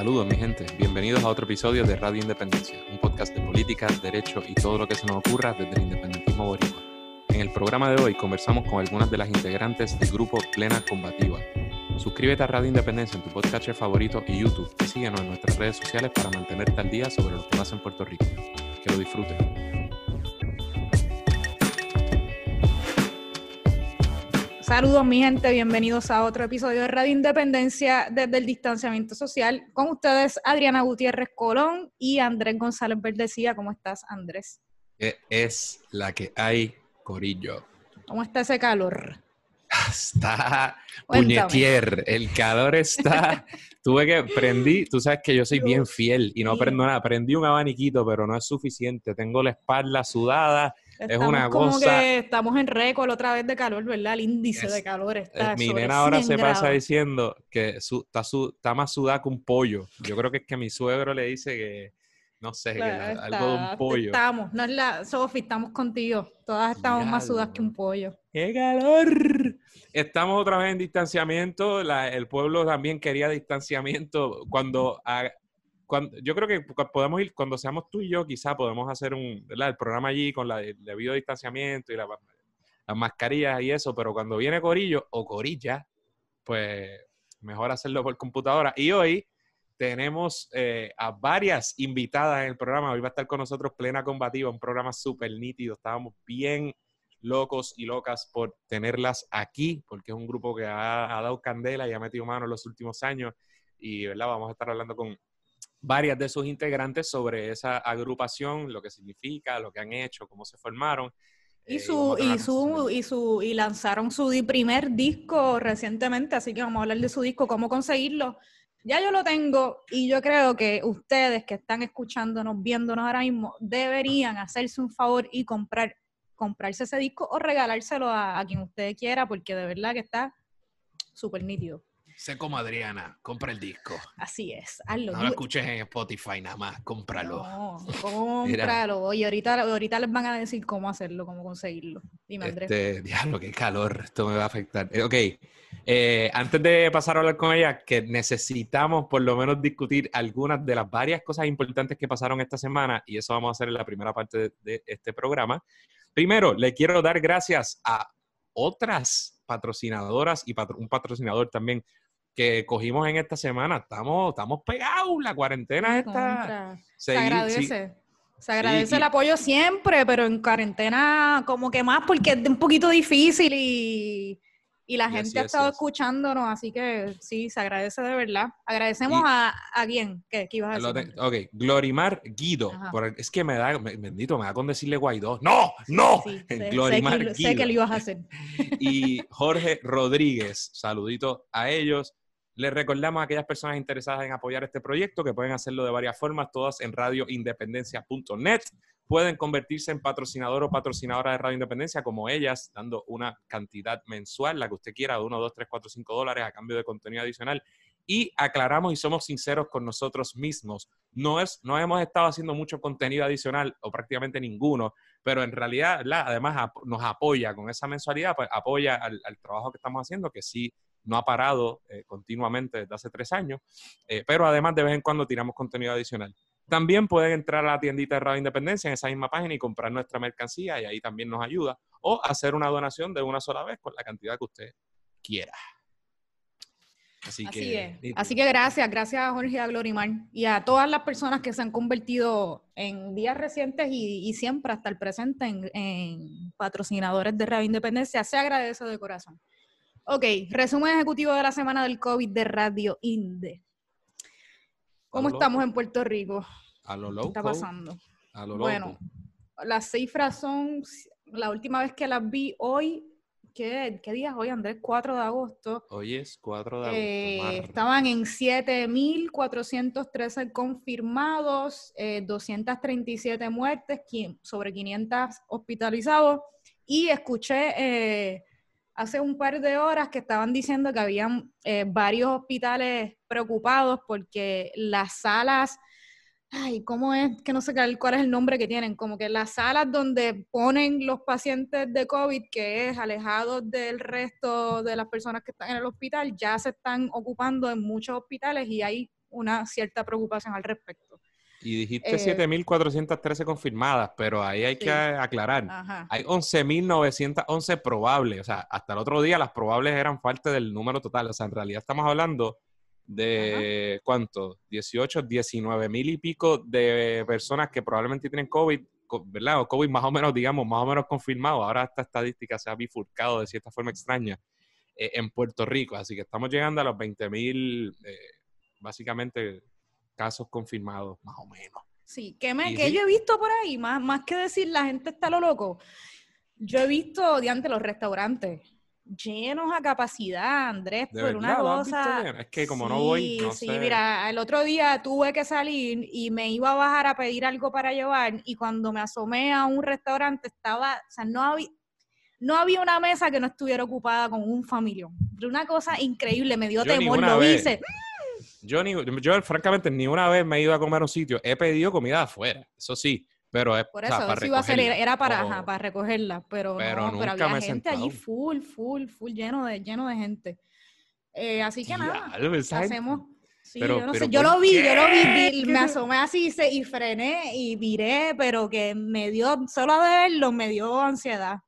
Saludos mi gente, bienvenidos a otro episodio de Radio Independencia, un podcast de política, derecho y todo lo que se nos ocurra desde el independentismo boricua. En el programa de hoy conversamos con algunas de las integrantes del grupo Plena Combativa. Suscríbete a Radio Independencia en tu podcast favorito y YouTube y síguenos en nuestras redes sociales para mantenerte al día sobre lo que pasa en Puerto Rico. Que lo disfruten. Saludos mi gente, bienvenidos a otro episodio de Radio Independencia desde el distanciamiento social. Con ustedes Adriana Gutiérrez Colón y Andrés González Verdecía. ¿Cómo estás Andrés? Es la que hay, Corillo. ¿Cómo está ese calor? Está puñetier, el calor está... Tuve que, prendí, tú sabes que yo soy bien fiel y no prendo nada, prendí un abaniquito, pero no es suficiente. Tengo la espalda sudada, es una como cosa. que estamos en récord otra vez de calor, ¿verdad? El índice de calor está. Eh, mi nena ahora 100 se pasa diciendo que su- está, su- está más sudada que un pollo. Yo creo que es que mi suegro le dice que, no sé, que algo de un pollo. Estamos, no es la Sofi, estamos contigo. Todas estamos más sudadas que un pollo. ¡Qué calor! Estamos otra vez en distanciamiento. la- el pueblo también quería distanciamiento. Cuando, yo creo que podemos ir, cuando seamos tú y yo, quizá podemos hacer un, el programa allí con la, el debido distanciamiento y la- las mascarillas y eso, pero cuando viene Corillo o Corilla, pues mejor hacerlo por computadora. Y hoy tenemos eh, a varias invitadas en el programa. Hoy va a estar con nosotros Plena Combativa, un programa súper nítido. Estábamos bien locos y locas por tenerlas aquí, porque es un grupo que ha, ha dado candela y ha metido mano en los últimos años. Y ¿verdad? vamos a estar hablando con varias de sus integrantes sobre esa agrupación, lo que significa, lo que han hecho, cómo se formaron. Y Eh, su, a y su, y su, y lanzaron su primer disco recientemente, así que vamos a hablar de su disco, cómo conseguirlo. Ya yo lo tengo y yo creo que ustedes que están escuchándonos, viéndonos ahora mismo, deberían hacerse un favor y comprar, comprarse ese disco o regalárselo a, a quien usted quiera, porque de verdad que está súper nítido. Sé como Adriana, compra el disco. Así es, hazlo. No lo escuches en Spotify nada más, cómpralo. No, cómpralo. Y ahorita, ahorita les van a decir cómo hacerlo, cómo conseguirlo. Dime, Andrés. Este, diablo, qué calor, esto me va a afectar. Eh, ok, eh, antes de pasar a hablar con ella, que necesitamos por lo menos discutir algunas de las varias cosas importantes que pasaron esta semana, y eso vamos a hacer en la primera parte de, de este programa. Primero, le quiero dar gracias a otras patrocinadoras y patro- un patrocinador también que cogimos en esta semana. Estamos, estamos pegados, la cuarentena está... Se seguir- sí, agradece. Se agradece y- el apoyo siempre, pero en cuarentena como que más porque es un poquito difícil y, y la gente ha estado escuchándonos, así que sí, se agradece de verdad. Agradecemos Y- a, a quién, ¿qué, qué ibas a decir? te- ok, Glorimar Guido. Por- es que me da, me- bendito, me da con decirle Guaidó. ¡No! ¡No! Sí, sé, sé Glorimar que, lo- sé Guido. que lo ibas a hacer. Y Jorge Rodríguez. Saludito a ellos. Les recordamos a aquellas personas interesadas en apoyar este proyecto que pueden hacerlo de varias formas, todas en radioindependencia.net. Pueden convertirse en patrocinador o patrocinadora de Radio Independencia como ellas, dando una cantidad mensual, la que usted quiera, de 1, 2, 3, 4, 5 dólares a cambio de contenido adicional. Y aclaramos y somos sinceros con nosotros mismos. No, es, no hemos estado haciendo mucho contenido adicional o prácticamente ninguno, pero en realidad, ¿verdad? además ap- nos apoya con esa mensualidad, pues apoya al, al trabajo que estamos haciendo, que sí no ha parado eh, continuamente desde hace tres años, eh, pero además de vez en cuando tiramos contenido adicional. También pueden entrar a la tiendita de Radio Independencia en esa misma página y comprar nuestra mercancía y ahí también nos ayuda, o hacer una donación de una sola vez con la cantidad que usted quiera. Así, Así que, es. Así que gracias, gracias a Jorge y a Glorimar y a todas las personas que se han convertido en días recientes y, y siempre hasta el presente en, en patrocinadores de Radio Independencia. Se agradece de corazón. Ok, resumen ejecutivo de la semana del COVID de Radio Inde. ¿Cómo A estamos loco, en Puerto Rico? A lo ¿Qué loco. está pasando? A lo loco. Bueno, las cifras son, la última vez que las vi hoy, ¿qué, qué día es hoy, Andrés? 4 de agosto. Hoy es 4 de agosto. Eh, estaban en 7.413 confirmados, eh, 237 muertes, sobre 500 hospitalizados. Y escuché eh, hace un par de horas que estaban diciendo que habían eh, varios hospitales preocupados porque las salas Ay, ¿cómo es? Que no sé cuál es el nombre que tienen. Como que las salas donde ponen los pacientes de COVID, que es alejados del resto de las personas que están en el hospital, ya se están ocupando en muchos hospitales y hay una cierta preocupación al respecto. Y dijiste Eh, 7.413 confirmadas, pero ahí hay Sí. que aclarar. Ajá. Hay 11.911 probables. O sea, hasta el otro día las probables eran parte del número total. O sea, en realidad estamos hablando de, ¿cuánto? 18, 19 mil y pico de personas que probablemente tienen COVID, co- ¿verdad? O COVID más o menos, digamos, más o menos confirmado. Ahora esta estadística se ha bifurcado de cierta forma extraña eh, en Puerto Rico. Así que estamos llegando a los 20 mil, eh, básicamente, casos confirmados, más o menos. Sí, que, me, que sí. yo he visto por ahí, más, más que decir la gente está lo loco, yo he visto diante los restaurantes llenos a capacidad, Andrés, ¿De por verdad? una ¿Lo has visto cosa. Es que como no voy, Sí, no sí, sé. mira, el otro día tuve que salir y me iba a bajar a pedir algo para llevar y cuando me asomé a un restaurante estaba, o sea, no había, no había una mesa que no estuviera ocupada con un familión. Una cosa increíble, me dio Yo temor, lo vez. hice. Yo, ni, yo, francamente, ni una vez me he ido a comer a un sitio. He pedido comida afuera, eso sí, pero es Por o sea, eso, para eso iba a ser, era, para, O- ajá, para recogerla, pero, Pero no, pero nunca había me gente allí full, full, full, lleno de, lleno de gente. Eh, así que nada, esa hacemos. Sí, Pero- yo no pero sé, yo ¿por lo vi, yo lo vi, me asomé así y frené y viré, pero que me dio, solo de verlo, me dio ansiedad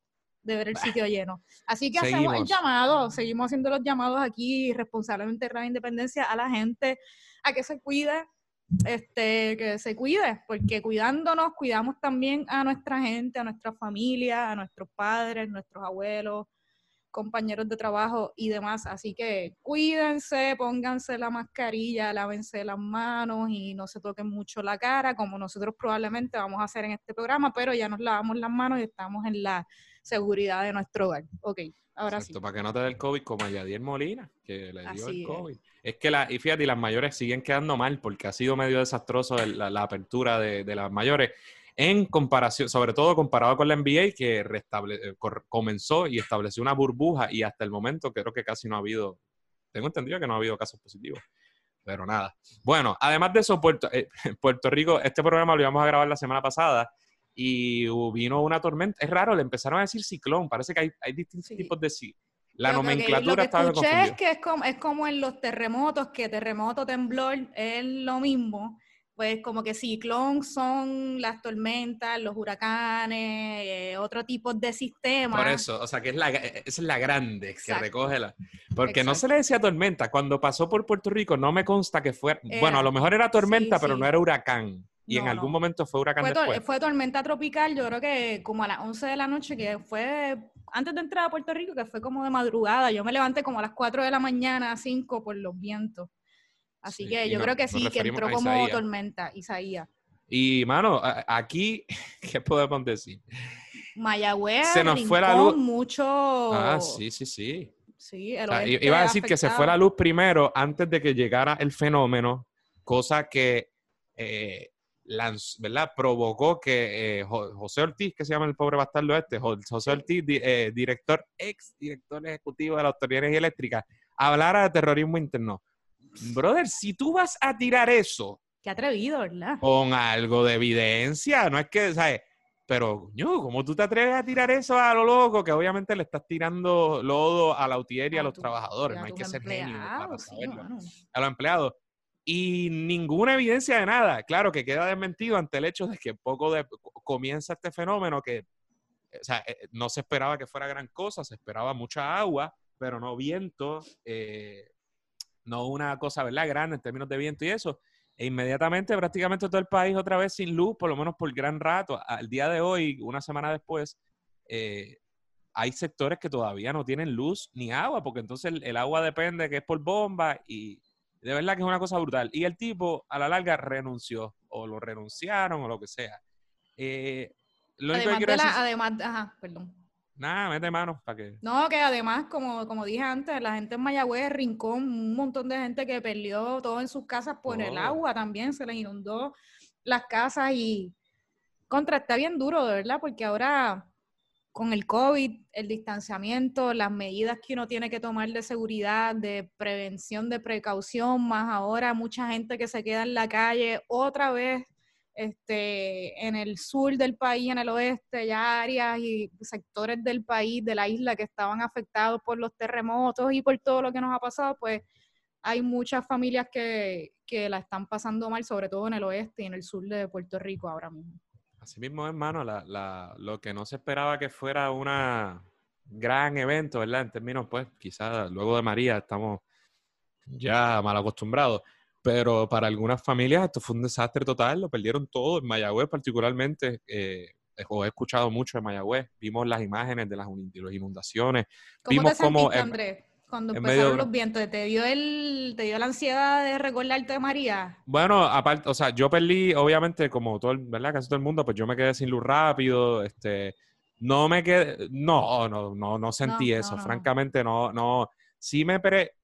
de ver el sitio lleno. Así que hacemos el llamado, seguimos haciendo los llamados aquí responsablemente de Radio Independencia a la gente a que se cuide, este, que se cuide, porque cuidándonos, cuidamos también a nuestra gente, a nuestra familia, a nuestros padres, nuestros abuelos, compañeros de trabajo y demás. Así que cuídense, pónganse la mascarilla, lávense las manos y no se toquen mucho la cara, como nosotros probablemente vamos a hacer en este programa, pero ya nos lavamos las manos y estamos en la seguridad de nuestro hogar. Ok, ahora Exacto, sí. para que no te dé el COVID como a Yadier Molina, que le dio Así el. COVID. Es que, la, y fíjate, y las mayores siguen quedando mal porque ha sido medio desastroso el- la, la apertura de, de las mayores en comparación, sobre todo comparado con la NBA que restable- eh, comenzó y estableció una burbuja y hasta el momento creo que casi no ha habido, tengo entendido que no ha habido casos positivos. Pero nada. Bueno, además de eso, Puerto, eh, Puerto Rico, este programa lo íbamos a grabar la semana pasada y vino una tormenta. Es raro, le empezaron a decir ciclón. Parece que hay, hay distintos Sí. tipos de sí. La que- nomenclatura estaba escuché es confundida. que es como, es como en los terremotos, que terremoto, temblor es lo mismo. Pues como que ciclón son las tormentas, los huracanes, eh, otro tipo de sistemas. Por eso, o sea, que es la, esa es la grande que Exacto. recoge la. Porque no se le decía tormenta. Cuando pasó por Puerto Rico, no me consta que fuera. bueno, Era. a lo mejor era tormenta, Sí, pero sí. no era huracán. Y en algún no. momento fue huracán Fue, después. fue tormenta tropical, yo creo que como a las 11 de la noche, que fue antes de entrar a Puerto Rico, que fue como de madrugada. Yo me levanté como a las 4 de la mañana, a 5 por los vientos. Así Sí, que yo no- creo que sí, que entró como Isaías. tormenta, Isaías. Y, mano, aquí, ¿qué podemos decir? Mayagüez, Se nos fue la luz. mucho... Ah, sí, sí, sí. Sí, el O sea, i- oeste iba a decir que se fue la luz primero antes de que llegara el fenómeno, cosa que eh, ¿verdad? provocó que eh, Jo- José Ortiz, que se llama el pobre bastardo este, Jo- José. Ortiz, di- eh, director, ex director ejecutivo de la Autoridad de Energía Eléctrica, hablara de terrorismo interno. Brother, si tú vas a tirar eso Qué atrevido, ¿verdad? con algo de evidencia, no es que, ¿sabes? Pero, coño, ¿cómo tú te atreves a tirar eso a lo loco? Que obviamente le estás tirando lodo a la UTIER y a, A los tu- trabajadores. a No hay que ser genio para sí, saberlo. mano. A los empleados. Y ninguna evidencia de nada. Claro que queda desmentido ante el hecho de que poco de, comienza este fenómeno que, o sea, eh, no se esperaba que fuera gran cosa, se esperaba mucha agua, pero no viento, eh, no una cosa, ¿verdad? Grande en términos de viento y eso. E inmediatamente, prácticamente todo el país otra vez sin luz, por lo menos por gran rato. Al día de hoy, una semana después, eh, hay sectores que todavía no tienen luz ni agua, porque entonces el, el agua depende que es por bomba y de verdad que es una cosa brutal. Y el tipo a la larga renunció, o lo renunciaron, o lo que sea. Eh, lo que Además quiero de la, decir, además, ajá, perdón. Nada, mete mano para que... No, que además, como, como dije antes, la gente en Mayagüez, Rincón, un montón de gente que perdió todo en sus casas por el agua también, se les inundó las casas y contra, está bien duro, de verdad, porque ahora con el COVID, el distanciamiento, las medidas que uno tiene que tomar de seguridad, de prevención, de precaución, más ahora mucha gente que se queda en la calle otra vez este, en el sur del país, en el oeste, ya áreas y sectores del país, de la isla que estaban afectados por los terremotos y por todo lo que nos ha pasado, pues hay muchas familias que, que la están pasando mal, sobre todo en el oeste y en el sur de Puerto Rico ahora mismo. Así mismo, hermano, la, la, lo que no se esperaba que fuera un gran evento, ¿verdad? En términos, pues, quizás luego de María estamos ya mal acostumbrados, pero para algunas familias esto fue un desastre total, lo perdieron todo, en Mayagüez particularmente, eh, he escuchado mucho de Mayagüez, vimos las imágenes de las, inundaciones, ¿Cómo vimos te cómo... Andrés? Cuando empezaron los vientos, ¿te dio, el, ¿te dio la ansiedad de recordarte de María? Bueno, aparte, o sea, yo perdí, obviamente, como todo, ¿verdad? Casi todo el mundo, pues yo me quedé sin luz rápido, este, no me quedé, no, no, no, no sentí eso, francamente, no, no, sí me, pere,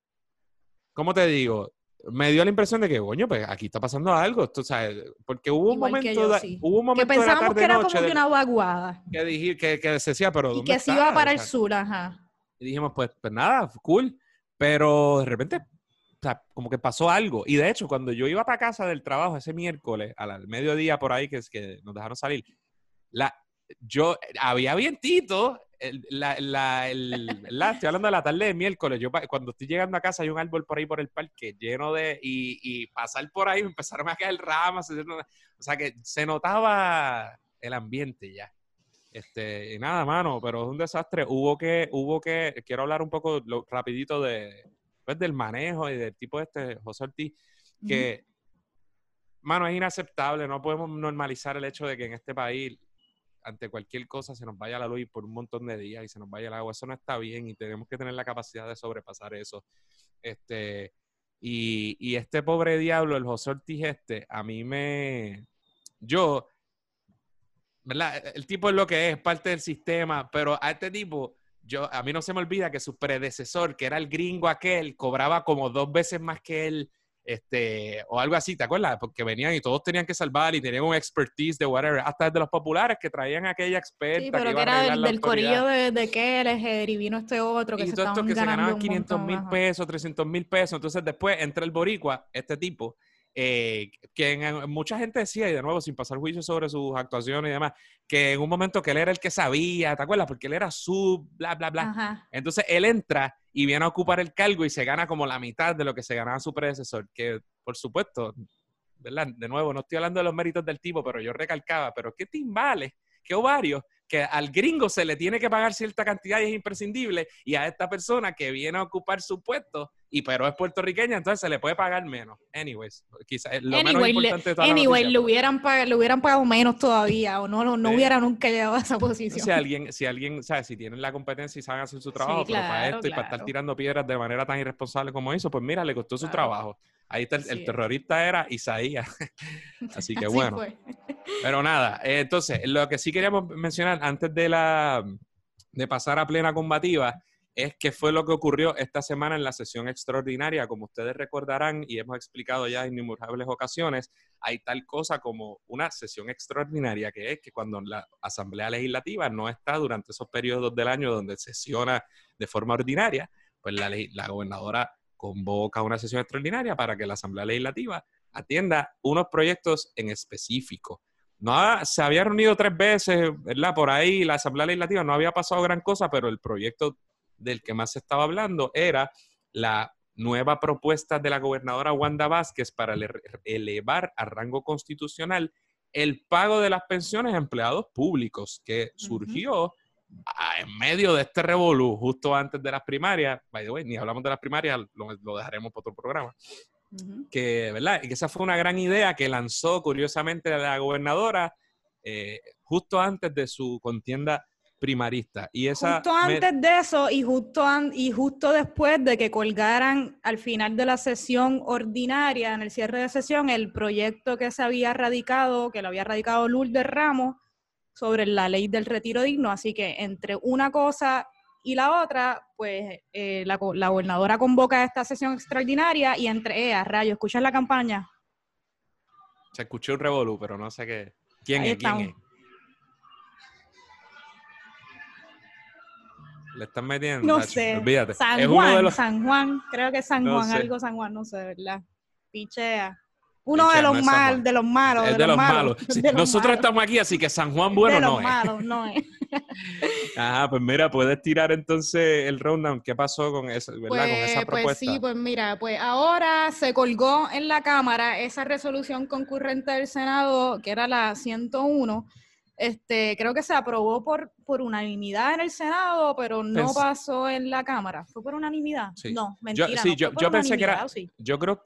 ¿cómo te digo? Me dio la impresión de que, coño, pues aquí está pasando algo, o sea, porque hubo un momento, hubo un momento que pensábamos que era como que una vaguada. Que, dije, que, que se decía, pero Y que se iba para el sur, ajá. Y dijimos, pues, pues nada, cool. Pero de repente, o sea, como que pasó algo. Y de hecho, cuando yo iba para casa del trabajo ese miércoles, al mediodía por ahí, que es que nos dejaron salir, la, yo, había vientito, la, la, la, estoy hablando de la tarde de miércoles, yo cuando estoy llegando a casa hay un árbol por ahí por el parque lleno de, y, y pasar por ahí me empezaron a caer ramas, o sea que se notaba el ambiente ya. Este, y nada, mano, pero es un desastre. Hubo que, hubo que, quiero hablar un poco rapidito de, pues, del manejo y del tipo este, José Ortiz, que, mano, es inaceptable, no podemos normalizar el hecho de que en este país, ante cualquier cosa, se nos vaya la luz por un montón de días y se nos vaya el agua. Eso no está bien y tenemos que tener la capacidad de sobrepasar eso. Este, y, y este pobre diablo, el José Ortiz este, a mí me... Yo e, el tipo es lo que es, parte del sistema, pero a este tipo, yo, a mí no se me olvida que su predecesor, que era el gringo aquel, cobraba como dos veces más que él, este, o algo así, ¿te acuerdas? Porque venían y todos tenían que salvar y tenían un expertise de whatever, hasta desde los populares que traían aquella experta. Sí, pero que, era del, del corillo de, de Keller y vino este otro que y se todo esto que se ganaban 500 mil pesos, 300 mil pesos. Entonces después entra el boricua, este tipo, eh, que en, mucha gente decía, y de nuevo sin pasar juicio sobre sus actuaciones y demás, que en un momento que él era el que sabía, ¿te acuerdas? Porque él era su, bla, bla, bla. Entonces él entra y viene a ocupar el cargo y se gana como la mitad de lo que se ganaba su predecesor, que por supuesto, ¿verdad? De nuevo, no estoy hablando de los méritos del tipo, pero yo recalcaba, pero qué timbales, qué ovarios, que al gringo se le tiene que pagar cierta cantidad y es imprescindible, y a esta persona que viene a ocupar su puesto, y pero es puertorriqueña, entonces se le puede pagar menos. Anyways, quizás lo menos importante de Anyway, le hubieran, pagado, le hubieran pagado menos todavía, o no, no, hubiera nunca llegado a esa posición. Si alguien, si alguien, o si tienen la competencia y saben hacer su trabajo, pero para esto y para estar tirando piedras de manera tan irresponsable como eso, pues mira, le costó su trabajo. Ahí está, el, terrorista era Isaías. Así que bueno. Pero nada, eh, entonces, lo que sí queríamos mencionar antes de, la, de pasar a plena combativa es que fue lo que ocurrió esta semana en la sesión extraordinaria. Como ustedes recordarán y hemos explicado ya en innumerables ocasiones, hay tal cosa como una sesión extraordinaria, que es que cuando la Asamblea Legislativa no está durante esos periodos del año donde sesiona de forma ordinaria, pues la, la gobernadora convoca una sesión extraordinaria para que la Asamblea Legislativa atienda unos proyectos en específico. No se había reunido tres veces, ¿verdad? Por ahí la Asamblea Legislativa no había pasado gran cosa, pero el proyecto del que más se estaba hablando era la nueva propuesta de la gobernadora Wanda Vázquez para elevar a rango constitucional el pago de las pensiones a empleados públicos, que surgió en medio de este revolú, justo antes de las primarias, by the way, ni hablamos de las primarias, lo, dejaremos para otro programa, que, ¿verdad? Y que esa fue una gran idea que lanzó curiosamente la gobernadora eh, justo antes de su contienda primarista. Y esa justo antes de eso y justo, y justo después de que colgaran al final de la sesión ordinaria, en el cierre de sesión, el proyecto que se había radicado, que lo había radicado Lourdes Ramos, sobre la ley del retiro digno. Así que entre una cosa y la otra, pues eh, la, gobernadora convoca esta sesión extraordinaria y entre ellas, rayo, ¿escuchas la campaña? Se escuchó un revolú, pero no sé qué. ¿Quién es? ¿Quién es? Le están metiendo. No sé. Olvídate. San Juan, San Juan, creo que San Juan, algo San Juan, no sé, ¿verdad? Pichea. Uno de los mal, de los malos. de, los, malos. Nosotros estamos aquí, así que San Juan bueno no es. De los malos, no es. Ajá, pues mira, puedes tirar entonces el rundown. ¿Qué pasó con, eso, ¿verdad? con esa Pues, propuesta? pues sí, pues mira, pues ahora se colgó en la Cámara esa resolución concurrente del Senado, que era la 101. Este, creo que se aprobó por, por unanimidad en el Senado, pero no Pens- pasó en la Cámara. ¿Fue por unanimidad? Sí. No, Yo- mentira. sí, no yo- yo pensé que era-. Yo creo,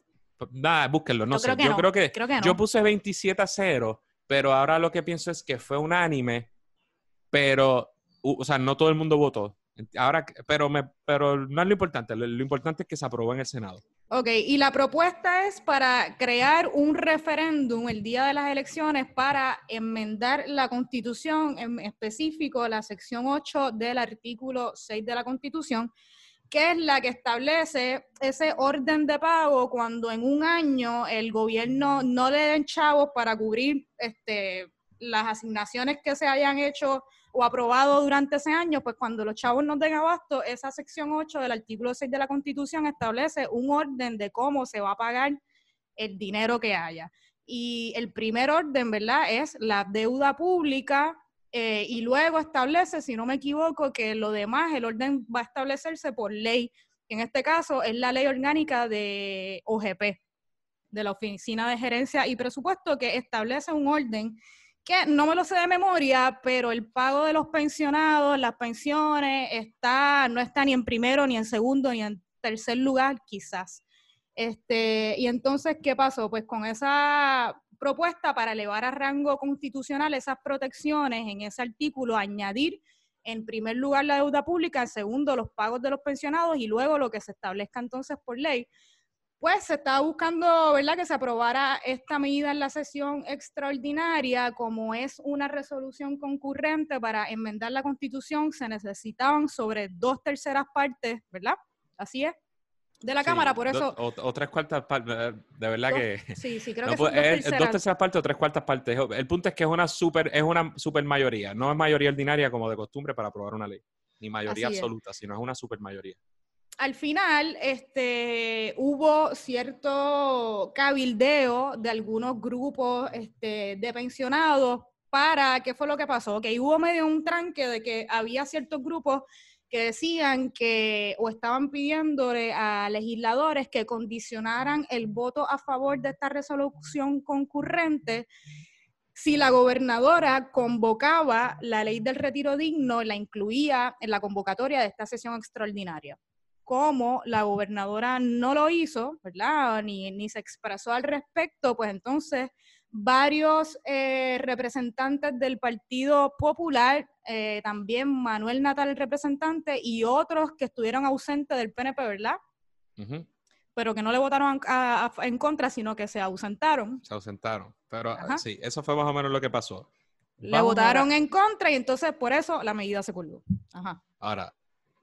nada, búsquenlo, no Yo sé. creo que yo no, creo que, creo que no. yo puse 27 a 0, pero ahora lo que pienso es que fue unánime, pero, o sea, no todo el mundo votó. Ahora, pero, me, pero no es lo importante, lo, importante es que se aprobó en el Senado. Ok, y la propuesta es para crear un referéndum el día de las elecciones para enmendar la constitución, en específico la sección 8 del artículo 6 de la constitución, que es la que establece ese orden de pago cuando en un año el gobierno no le den chavos para cubrir este, las asignaciones que se hayan hecho o aprobado durante ese año, pues cuando los chavos no den abasto, esa sección 8 del artículo 6 de la Constitución establece un orden de cómo se va a pagar el dinero que haya. Y el primer orden, ¿verdad? Es la deuda pública eh, y luego establece, si no me equivoco, que lo demás, el orden va a establecerse por ley, que en este caso es la ley orgánica de OGP, de la Oficina de Gerencia y Presupuesto, que establece un orden que no me lo sé de memoria, pero el pago de los pensionados, las pensiones, está, no está ni en primero, ni en segundo, ni en tercer lugar, quizás. Este, y entonces, ¿qué pasó? Pues con esa propuesta para elevar a rango constitucional esas protecciones en ese artículo, añadir en primer lugar la deuda pública, en segundo los pagos de los pensionados y luego lo que se establezca entonces por ley, pues se estaba buscando, ¿verdad?, que se aprobara esta medida en la sesión extraordinaria, como es una resolución concurrente para enmendar la constitución, se necesitaban sobre dos terceras partes, ¿verdad? Así es, de la Sí, Cámara, por do- eso... O, o tres cuartas partes, de verdad Dos- que... Sí, sí, creo no que son dos es- es terceras. dos terceras partes o tres cuartas partes. El punto es que es una super, es una super mayoría. No es mayoría ordinaria como de costumbre para aprobar una ley. Ni mayoría Así es. absoluta, sino es una super mayoría. Al final este, hubo cierto cabildeo de algunos grupos este, de pensionados para, ¿qué fue lo que pasó? Que hubo medio un tranque de que había ciertos grupos que decían que o estaban pidiéndole a legisladores que condicionaran el voto a favor de esta resolución concurrente si la gobernadora convocaba la ley del retiro digno, la incluía en la convocatoria de esta sesión extraordinaria como la gobernadora no lo hizo, ¿verdad? Ni, ni se expresó al respecto, pues entonces varios eh, representantes del Partido Popular, eh, también Manuel Natal, el representante, y otros que estuvieron ausentes del PNP, ¿verdad? Pero que no le votaron a- a- en contra, sino que se ausentaron. Se ausentaron. Pero Ajá. sí, eso fue más o menos lo que pasó. Le Vamos votaron en contra y entonces por eso la medida se colgó. Ajá. Ahora,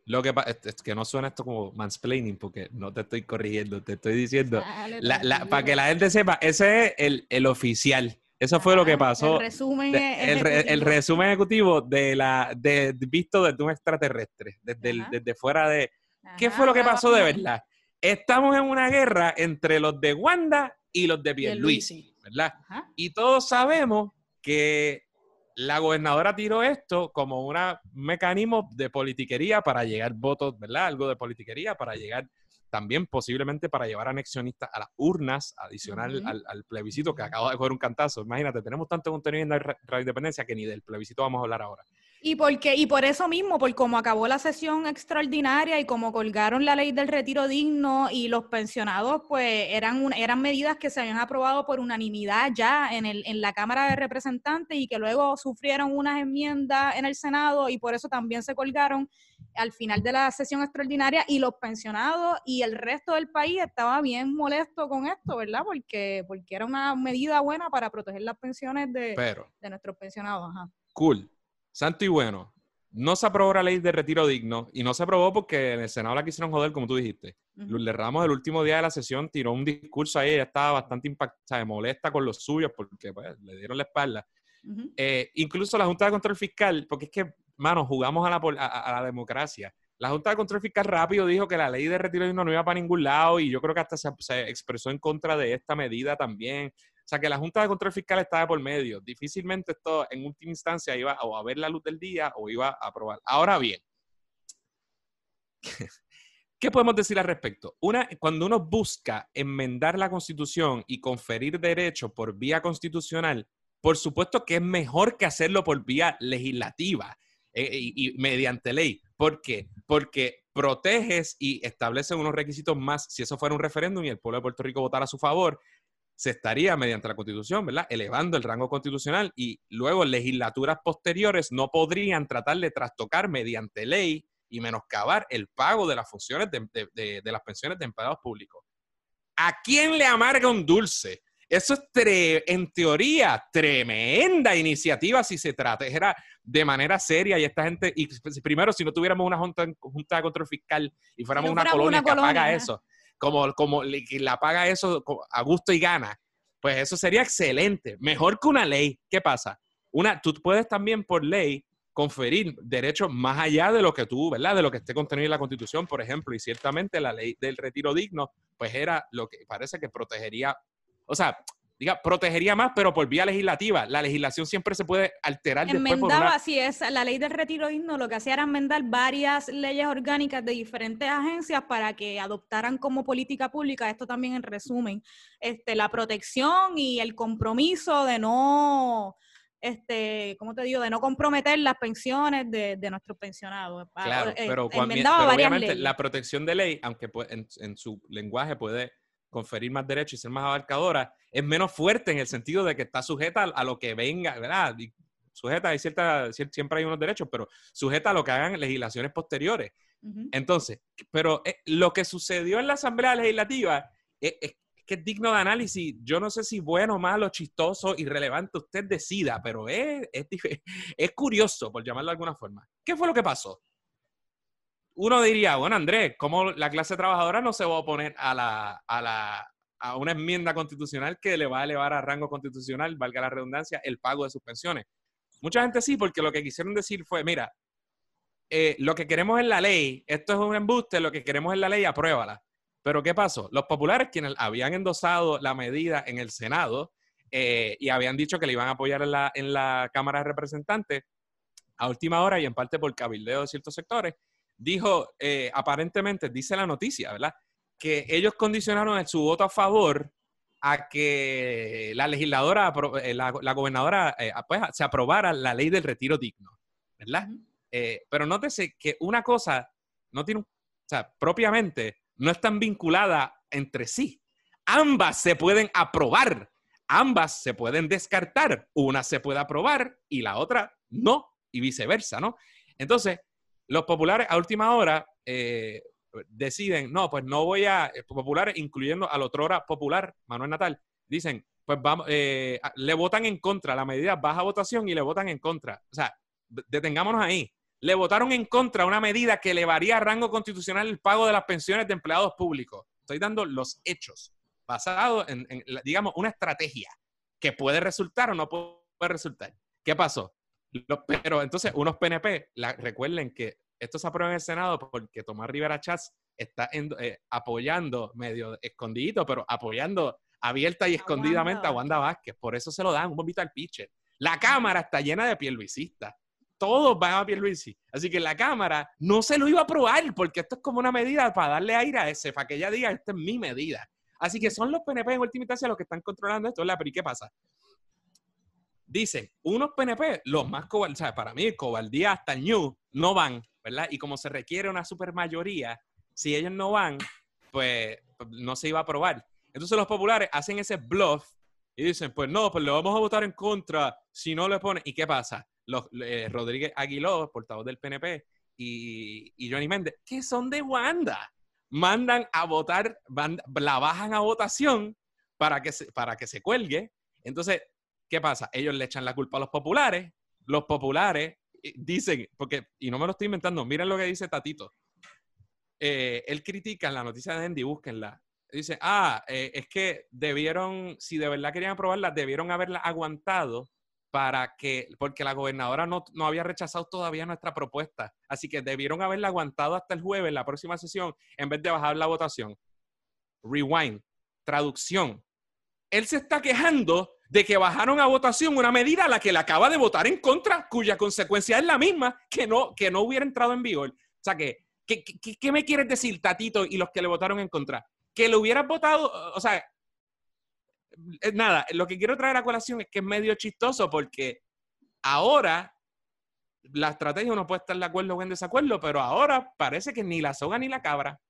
lo que pasa es, que no suena esto como mansplaining, porque no te estoy corrigiendo, te estoy diciendo. La- la- para que la gente sepa, ese es el, el oficial. Eso fue lo que pasó. El resumen, de- el, re- el ejecutivo. resumen ejecutivo de la de, visto desde un extraterrestre, desde, el- desde fuera de. ¿Qué fue lo que pasó de verdad? Estamos en una guerra entre los de Wanda y los de Pierluisi, Pierluisi. ¿verdad? Ajá. Y todos sabemos que la gobernadora tiró esto como un mecanismo de politiquería para llegar votos, ¿verdad? Algo de politiquería para llegar también posiblemente para llevar anexionistas a las urnas, adicional al, al plebiscito que acaba de coger un cantazo. Imagínate, tenemos tanto contenido en la Ra- Radio Independencia que ni del plebiscito vamos a hablar ahora. Y porque, y por eso mismo, por cómo acabó la sesión extraordinaria y como colgaron la ley del retiro digno y los pensionados, pues eran, un- eran medidas que se habían aprobado por unanimidad ya en, el, en la Cámara de Representantes y que luego sufrieron unas enmiendas en el Senado y por eso también se colgaron al final de la sesión extraordinaria y los pensionados y el resto del país estaba bien molesto con esto, ¿verdad? Porque, porque era una medida buena para proteger las pensiones de, Pero, de nuestros pensionados. Ajá. cool, santo y bueno. No se aprobó la ley de retiro digno y no se aprobó porque en el Senado la quisieron joder, como tú dijiste. Ujú. Lourdes Ramos, el último día de la sesión, tiró un discurso ahí, ella estaba bastante impactada, molesta con los suyos porque pues, le dieron la espalda. Eh, incluso la Junta de Control Fiscal, porque es que, mano, jugamos a la, pol- a, a- a la democracia. La Junta de Control Fiscal rápido dijo que la ley de retiro digno no iba para ningún lado y yo creo que hasta se, se expresó en contra de esta medida también. O sea que la Junta de Control Fiscal estaba por medio. Difícilmente esto en última instancia iba a ver la luz del día o iba a aprobar. Ahora bien, ¿qué podemos decir al respecto? Una, cuando uno busca enmendar la constitución y conferir derechos por vía constitucional, por supuesto que es mejor que hacerlo por vía legislativa eh, y, mediante ley. ¿Por qué? Porque proteges y estableces unos requisitos más. Si eso fuera un referéndum y el pueblo de Puerto Rico votara a su favor, se estaría mediante la constitución, ¿verdad? Elevando el rango constitucional y luego legislaturas posteriores no podrían tratar de trastocar mediante ley y menoscabar el pago de las funciones de, las pensiones de empleados públicos. ¿A quién le amarga un dulce? Eso es, en teoría, tremenda iniciativa si se tratara de manera seria y esta gente, y primero, si no tuviéramos una junta, junta de control fiscal y fuéramos una, colonia que paga eso, como, como la paga eso a gusto y gana, pues eso sería excelente, mejor que una ley. ¿Qué pasa? Una, tú puedes también por ley conferir derechos más allá de lo que tú, ¿verdad? De lo que esté contenido en la Constitución, por ejemplo, y ciertamente la ley del retiro digno, pues era lo que parece que protegería, o sea, diga, protegería más, pero por vía legislativa. La legislación siempre se puede alterar Enmendaba, por una... así es, la ley del retiro digno lo que hacía era enmendar varias leyes orgánicas de diferentes agencias para que adoptaran como política pública, esto también en resumen, este, la protección y el compromiso de no este, ¿cómo te digo?, de no comprometer las pensiones de, nuestros pensionados. Claro, eh, pero, obviamente la protección de ley, aunque en, su lenguaje puede conferir más derechos y ser más abarcadora, es menos fuerte en el sentido de que está sujeta a, lo que venga, ¿verdad? sujeta, hay cierta, siempre hay unos derechos, pero sujeta a lo que hagan legislaciones posteriores. Entonces, pero eh, lo que sucedió en la Asamblea Legislativa es, es, que es digno de análisis. Yo no sé si bueno, malo, chistoso, irrelevante, usted decida, pero es, es, es curioso, por llamarlo de alguna forma. ¿Qué fue lo que pasó? Uno diría, bueno, Andrés, ¿cómo la clase trabajadora no se va a oponer a, la, a, la, a una enmienda constitucional que le va a elevar a rango constitucional, valga la redundancia, el pago de sus pensiones? Mucha gente sí, porque lo que quisieron decir fue, mira, eh, lo que queremos es la ley, esto es un embuste, lo que queremos es la ley, apruébala. Pero ¿qué pasó? Los populares, quienes habían endosado la medida en el Senado eh, y habían dicho que le iban a apoyar en la, en la Cámara de Representantes, a última hora y en parte por cabildeo de ciertos sectores, dijo, eh, aparentemente, dice la noticia, ¿verdad? Que ellos condicionaron su voto a favor a que la legisladora, eh, la, gobernadora, eh, pues, se aprobara la ley del retiro digno, ¿verdad? pero nótese que una cosa no tiene, o sea, propiamente no están vinculadas entre sí. Ambas se pueden aprobar, ambas se pueden descartar. Una se puede aprobar y la otra no, y viceversa, ¿no? Entonces, los populares a última hora eh, deciden, no, pues no voy a, eh, populares, incluyendo al otrora popular, Manuel Natal, dicen, pues vamos, eh, le votan en contra, la medida baja votación y le votan en contra. O sea, detengámonos ahí. Le votaron en contra una medida que elevaría a rango constitucional el pago de las pensiones de empleados públicos. Estoy dando los hechos, basado en, digamos, una estrategia que puede resultar o no puede resultar. ¿Qué pasó? Pero entonces, unos PNP, recuerden que esto se aprueba en el Senado porque Tomás Rivera Chats está eh, apoyando, medio escondidito, pero apoyando abierta y escondidamente a Wanda Vázquez. Por eso se lo dan un bombito al pitcher. La Cámara está llena de pierluisistas. Todos van a Pierluisi. Así que la Cámara no se lo iba a aprobar porque esto es como una medida para darle aire a ese, para que ella diga, esta es mi medida. Así que son los PNP en última instancia los que están controlando esto. ¿Pero y qué pasa? Dicen, unos PNP, los más cobardes, sea, para mí, cobardía hasta el New, no van, ¿verdad? Y como se requiere una supermayoría, si ellos no van, pues, no se iba a aprobar. Entonces los populares hacen ese bluff y dicen, pues no, pues le vamos a votar en contra si no le ponen. ¿Y qué pasa? Los, eh, Rodríguez Aguiló, portavoz del PNP, y, Johnny Méndez, que son de Wanda, mandan a votar, la bajan a votación para que para que se cuelgue. Entonces, ¿Qué pasa? Ellos le echan la culpa a los populares, los populares dicen, porque, y no me lo estoy inventando, miren lo que dice Tatito. Eh, él critica en la noticia de Andy, búsquenla. Dice, ah, eh, es que debieron, si de verdad querían aprobarla, debieron haberla aguantado para que, porque la gobernadora no, no, había rechazado todavía nuestra propuesta. Así que debieron haberla aguantado hasta el jueves, la próxima sesión, en vez de bajar la votación. Rewind. Traducción él se está quejando de que bajaron a votación una medida a la que le acaba de votar en contra, cuya consecuencia es la misma que no, que no hubiera entrado en vigor. O sea, que, ¿qué, qué, me quieres decir, Tatito, y los que le votaron en contra? Que le hubieras votado, o sea, eh, nada, lo que quiero traer a colación es que es medio chistoso porque ahora la estrategia uno puede estar de acuerdo o en desacuerdo, pero ahora parece que ni la soga ni la cabra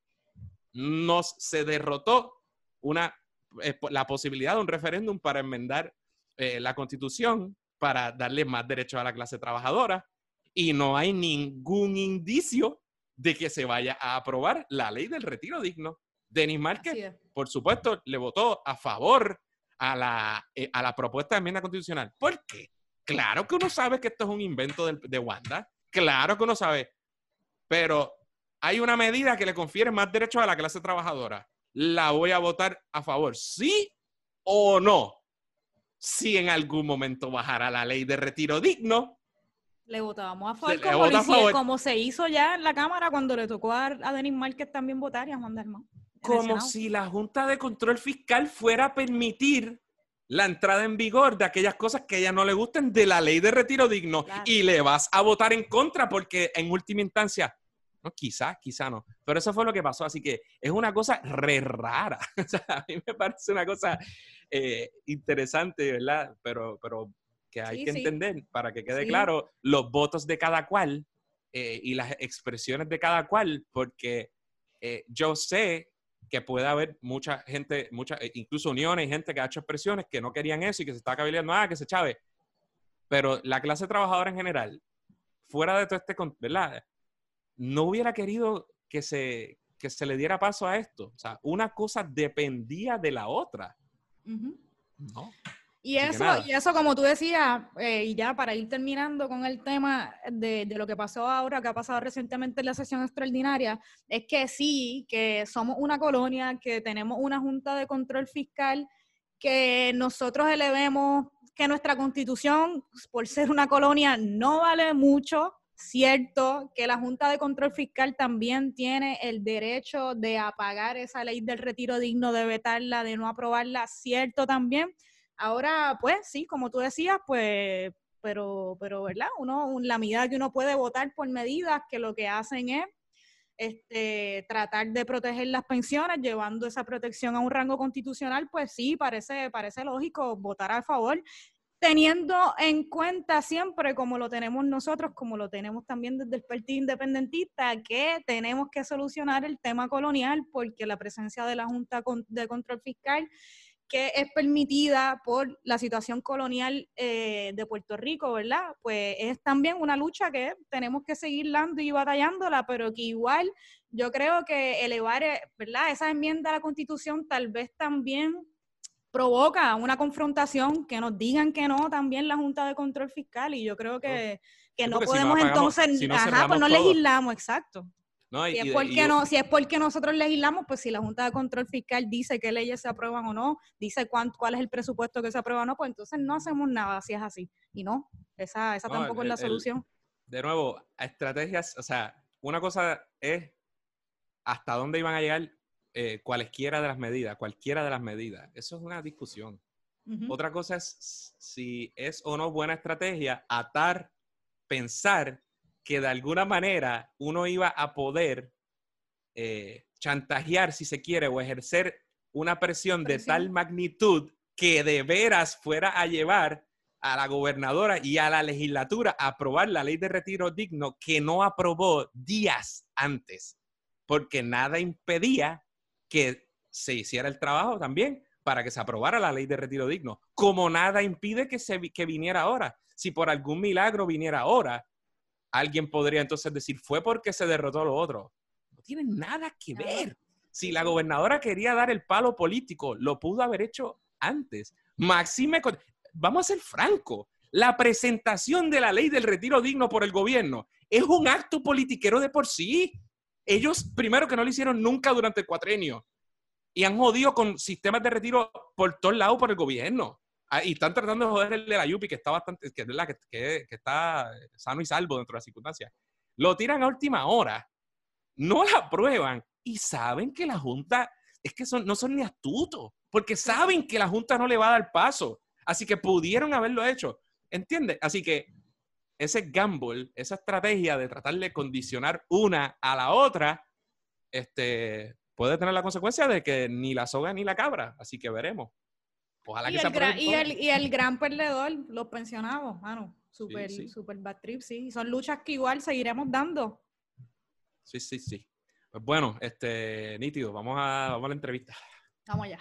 nos se derrotó una eh, la posibilidad de un referéndum para enmendar eh, la constitución, para darle más derechos a la clase trabajadora, y no hay ningún indicio de que se vaya a aprobar la ley del retiro digno. Denis Márquez, por supuesto, le votó a favor a la, eh, a la propuesta de enmienda constitucional. ¿Por qué? Claro que uno sabe que esto es un invento de, de Wanda, claro que uno sabe, pero hay una medida que le confiere más derechos a la clase trabajadora la voy a votar a favor. ¿Sí o no? Si en algún momento bajara la ley de retiro digno. Le votábamos a favor, como, se hizo ya en la Cámara cuando le tocó a, Denis Márquez también votar y a Juan Dalmau. Como si la Junta de Control Fiscal fuera a permitir la entrada en vigor de aquellas cosas que a ella no le gusten de la ley de retiro digno y le vas a votar en contra porque en última instancia no, quizás, quizá no. Pero eso fue lo que pasó. Así que es una cosa re rara. o sea, a mí me parece una cosa eh, interesante, ¿verdad? Pero, pero que hay que entender para que quede claro los votos de cada cual eh, y las expresiones de cada cual, porque eh, yo sé que puede haber mucha gente, mucha, incluso uniones y gente que ha hecho expresiones que no querían eso y que se está cabildeando, ah, que se chave. Pero la clase trabajadora en general, fuera de todo este, ¿verdad? No hubiera querido que se, que se le diera paso a esto. O sea, una cosa dependía de la otra. No. Y eso, y eso, como tú decías, eh, y ya para ir terminando con el tema de, de, lo que pasó ahora, que ha pasado recientemente en la sesión extraordinaria, es que sí, que somos una colonia, que tenemos una junta de control fiscal, que nosotros elevemos que nuestra constitución, por ser una colonia, no vale mucho, Cierto que la Junta de Control Fiscal también tiene el derecho de apagar esa ley del retiro digno, de vetarla, de no aprobarla. Cierto también. Ahora, pues sí, como tú decías, pues, pero, pero, ¿verdad? Uno, la medida que uno puede votar por medidas que lo que hacen es este, tratar de proteger las pensiones, llevando esa protección a un rango constitucional, pues sí, parece, parece lógico votar a favor teniendo en cuenta siempre, como lo tenemos nosotros, como lo tenemos también desde el Partido Independentista, que tenemos que solucionar el tema colonial porque la presencia de la Junta de Control Fiscal que es permitida por la situación colonial eh, de Puerto Rico, ¿verdad? Pues es también una lucha que tenemos que seguir dando y batallándola, pero que igual yo creo que elevar, eh, ¿verdad? Esa enmienda a la Constitución tal vez también provoca una confrontación, que nos digan que no también la Junta de Control Fiscal y yo creo que, no podemos entonces, ajá, pues no legislamos, exacto. si, es porque no, si es porque nosotros legislamos, pues si la Junta de Control Fiscal dice qué leyes se aprueban o no, dice cuál es el presupuesto que se aprueba o no, pues entonces no hacemos nada si es así. Y no, esa, esa tampoco es la solución. de nuevo, estrategias, o sea, una cosa es hasta dónde iban a llegar eh, cualesquiera de las medidas, cualquiera de las medidas. Eso es una discusión. Otra cosa es si es o no buena estrategia atar, pensar que de alguna manera uno iba a poder eh, chantajear, si se quiere, o ejercer una presión, de tal magnitud que de veras fuera a llevar a la gobernadora y a la legislatura a aprobar la ley de retiro digno que no aprobó días antes, porque nada impedía que se hiciera el trabajo también para que se aprobara la ley de retiro digno, como nada impide que, se, que viniera ahora. Si por algún milagro viniera ahora, alguien podría entonces decir, fue porque se derrotó lo otro. No tiene nada que ver. Si la gobernadora quería dar el palo político, lo pudo haber hecho antes. Maxime, vamos a ser franco, la presentación de la ley del retiro digno por el gobierno es un acto politiquero de por sí ellos, primero que no lo hicieron nunca durante el cuatrenio, y han jodido con sistemas de retiro por todos lados por el gobierno. Ah, y están tratando de joder el de la Yupi, que está bastante, que, que, que, está sano y salvo dentro de las circunstancias. Lo tiran a última hora, no la aprueban y saben que la Junta es que son, no son ni astutos. porque saben que la Junta no le va a dar paso. Así que pudieron haberlo hecho. ¿Entiendes? Así que ese gamble, esa estrategia de tratar de condicionar una a la otra, este, puede tener la consecuencia de que ni la soga ni la cabra. Así que veremos. Ojalá y, que el y, el, y el gran perdedor, los pensionados, mano. Super, super bad trip, sí. Son luchas que igual seguiremos dando. Sí, sí, sí. Pues bueno, este, nítido, vamos a, vamos a la entrevista. Vamos allá.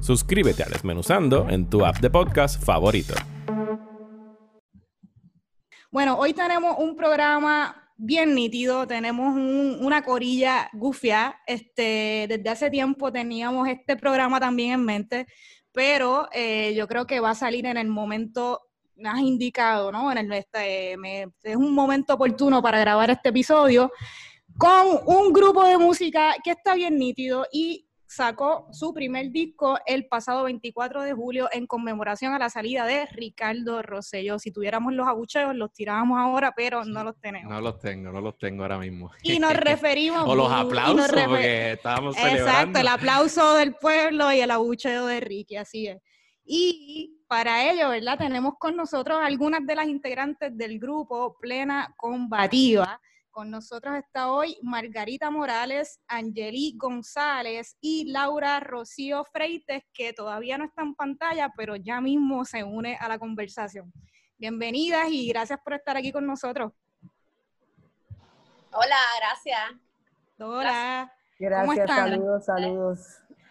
Suscríbete a Desmenuzando en tu app de podcast favorito. Bueno, hoy tenemos un programa bien nítido, tenemos una corilla gufia. Este, desde hace tiempo teníamos este programa también en mente, pero eh, yo creo que va a salir en el momento más indicado, ¿no? En el, este, es un momento oportuno para grabar este episodio con un grupo de música que está bien nítido y sacó su primer disco el pasado 24 de julio en conmemoración a la salida de Ricardo Rosselló. Si tuviéramos los abucheos, los tirábamos ahora, pero no los tenemos. No los tengo, no los tengo ahora mismo. Y nos referimos... o los aplausos, porque estábamos celebrando. Exacto, el aplauso del pueblo y el abucheo de Ricky, así es. Y para ello, ¿verdad? Tenemos con nosotros algunas de las integrantes del grupo Plena Combativa. Con nosotros está hoy Margarita Morales, Angeli González y Laura Rocío Freites, que todavía no está en pantalla, pero ya mismo se une a la conversación. Bienvenidas y gracias por estar aquí con nosotros. Hola, gracias. Hola. Gracias, ¿Cómo están? saludos, saludos.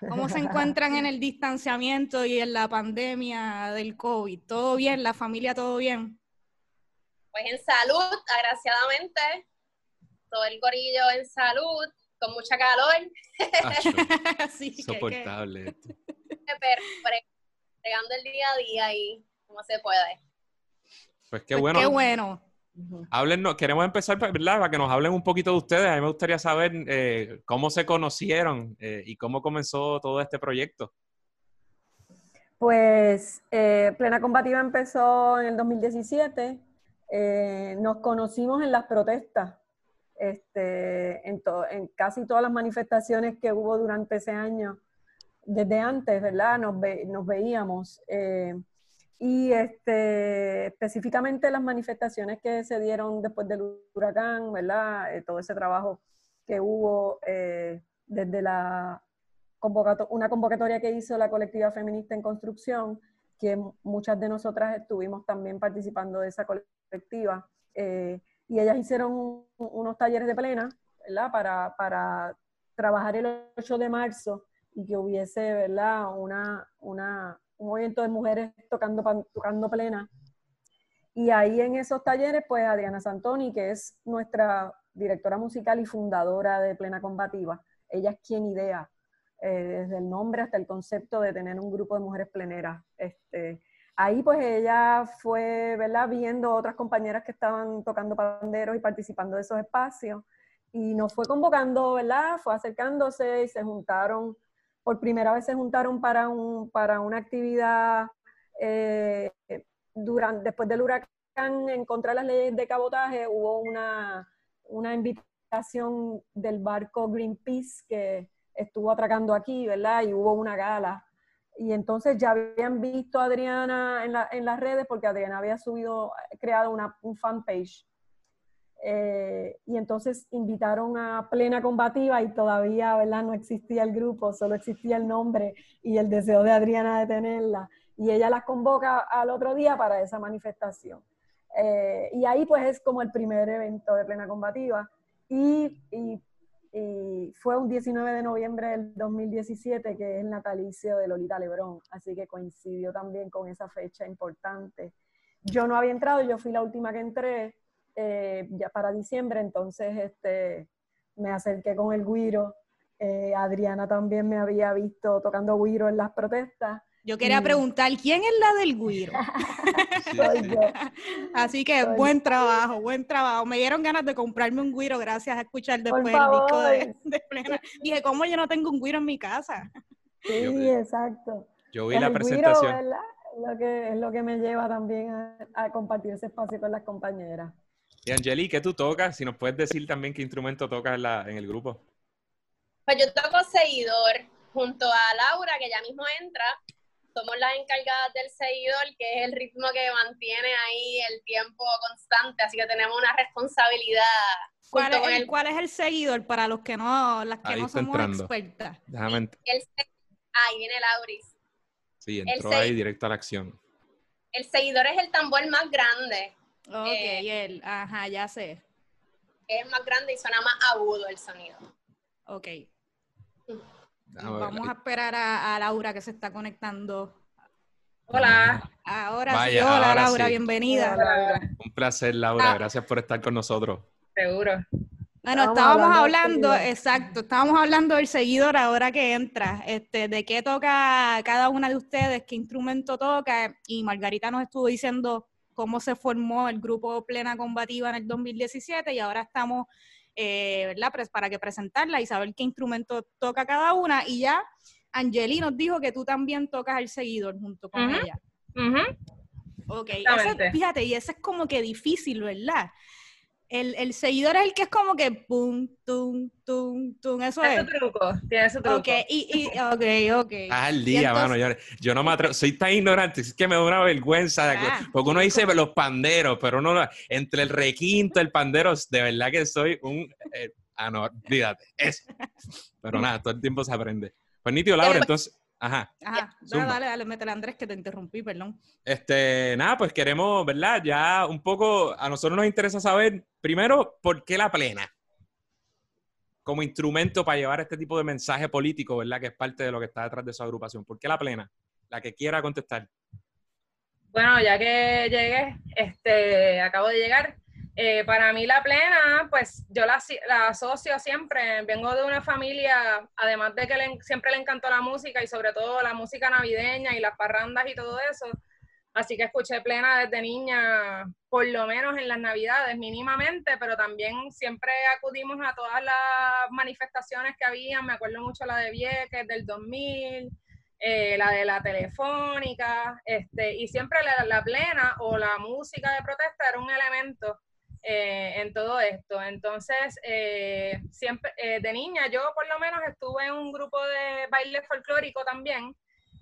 ¿Cómo se encuentran en el distanciamiento y en la pandemia del COVID? ¿Todo bien? ¿La familia todo bien? Pues en salud, agraciadamente. Todo el corillo en salud, con mucha calor. sí, Soportable. Pregando el día a día y como se puede. Pues qué pues bueno. Qué bueno queremos empezar, ¿verdad? Para que nos hablen un poquito de ustedes. A mí me gustaría saber eh, cómo se conocieron eh, y cómo comenzó todo este proyecto. Pues eh, Plena Combativa empezó en el 2017. nos conocimos en las protestas, este, en, casi todas las manifestaciones que hubo durante ese año. Desde antes, ¿verdad? Nos, veíamos y este, específicamente las manifestaciones que se dieron después del huracán, ¿verdad? Eh, todo ese trabajo que hubo eh, desde la una convocatoria que hizo la colectiva feminista en construcción, que muchas de nosotras estuvimos también participando de esa colectiva, eh, y ellas hicieron unos talleres de plena, ¿verdad? Para, para trabajar el 8 de marzo y que hubiese, ¿verdad? Una, una, un movimiento de mujeres tocando, tocando plena. Y ahí en esos talleres, pues Adriana Santoni, que es nuestra directora musical y fundadora de Plena Combativa, ella es quien idea, eh, desde el nombre hasta el concepto de tener un grupo de mujeres pleneras. Este, ahí pues ella fue, ¿verdad? Viendo otras compañeras que estaban tocando panderos y participando de esos espacios y nos fue convocando, ¿verdad? Fue acercándose y se juntaron por primera vez se juntaron para, un, para una actividad eh, durante, después del huracán en contra de las leyes de cabotaje, hubo una, una invitación del barco Greenpeace que estuvo atracando aquí, ¿verdad? Y hubo una gala. Y entonces ya habían visto a Adriana en, la, en las redes porque Adriana había subido, creado una, un fanpage eh, y entonces invitaron a Plena Combativa y todavía, ¿verdad? No existía el grupo, solo existía el nombre y el deseo de Adriana de tenerla. Y ella las convoca al otro día para esa manifestación. Eh, y ahí pues es como el primer evento de Plena Combativa. Y, y, y, fue un 19 de noviembre del 2017, que es el natalicio de Lolita Lebrón. Así que coincidió también con esa fecha importante. Yo no había entrado, yo fui la última que entré eh, ya para diciembre, entonces este, me acerqué con el guiro. Eh, Adriana también me había visto tocando guiro en las protestas Yo quería Mm. preguntar, ¿quién es la del guiro? Soy yo. Así que Soy buen trabajo, buen trabajo. Me dieron ganas de comprarme un guiro gracias a escuchar después el disco de, favor. de plena. Dije, ¿cómo yo no tengo un guiro en mi casa? Sí, Yo- exacto. Yo vi la presentación. ¿verdad? Es lo que, es lo que me lleva también a, a compartir ese espacio con las compañeras. Y Angeli, ¿qué tú tocas? Si nos puedes decir también qué instrumento tocas en, la- en el grupo. Pues yo toco seguidor junto a Laura, que ya mismo entra. Somos las encargadas del seguidor, que es el ritmo que mantiene ahí el tiempo constante, así que tenemos una responsabilidad. ¿Cuál es, el, el- cuál es el seguidor para los que no, las que Ahí no somos entrando. expertas? Déjame. el se- Ahí viene Lauris. Sí, entró ahí directo a la acción. El seguidor es el tambor más grande, Ok, Eh, él, ajá, ya sé. es más grande y suena más agudo el sonido. Ok. Vamos a esperar a, a Laura que se está conectando. Hola. Ahora sí, hola ahora Laura, sí. bienvenida. Hola, Un placer, Laura. Ah. Gracias por estar con nosotros. seguro. Bueno, Estábamos hablando exacto, estábamos hablando del seguidor ahora que entra, este, de qué toca cada una de ustedes, qué instrumento toca, y Margarita nos estuvo diciendo cómo se formó el grupo Plena Combativa en el 2017 y ahora estamos, eh, ¿verdad? Para que presentarla y saber qué instrumento toca cada una y ya Angeli nos dijo que tú también tocas el seguidor junto con ella. Ujú. Ok, ese- fíjate, y ese es como que difícil, ¿verdad? El, el seguidor es el que es como que pum, tum, tum, tum, eso Tiene es. su truco, tiene su truco. Ok, y, y, ok, ok. Ah, al Y día, entonces- mano. Yo, yo no me atrevo. Soy tan ignorante. Es que me da una vergüenza. de que- Ah, porque uno dice los panderos, pero uno entre el requinto, el pandero, de verdad que soy un. eh, ah, no, olvídate. Eso. Pero nada, todo el tiempo se aprende. Pues nítido, Laura, entonces. Ajá. Ajá, dale, dale, dale, métele Andrés que te interrumpí, perdón. Este, nada, pues queremos, ¿verdad? Ya un poco, a nosotros nos interesa saber, primero, ¿por qué la plena? Como instrumento para llevar este tipo de mensaje político, ¿verdad? Que es parte de lo que está detrás de su agrupación. ¿Por qué la plena? La que quiera contestar. Bueno, ya que llegué, este, acabo de llegar. Eh, para mí la plena, pues yo la, la asocio siempre. Vengo de una familia, además de que siempre le encantó la música y sobre todo la música navideña y las parrandas y todo eso. Así que escuché plena desde niña, por lo menos en las navidades, mínimamente, pero también siempre acudimos a todas las manifestaciones que había. Me acuerdo mucho la de Vieques del 2000, eh, la de la telefónica, este, y siempre la, la plena o la música de protesta era un elemento eh, en todo esto. Entonces, eh, siempre, eh, de niña, yo por lo menos estuve en un grupo de baile folclórico también,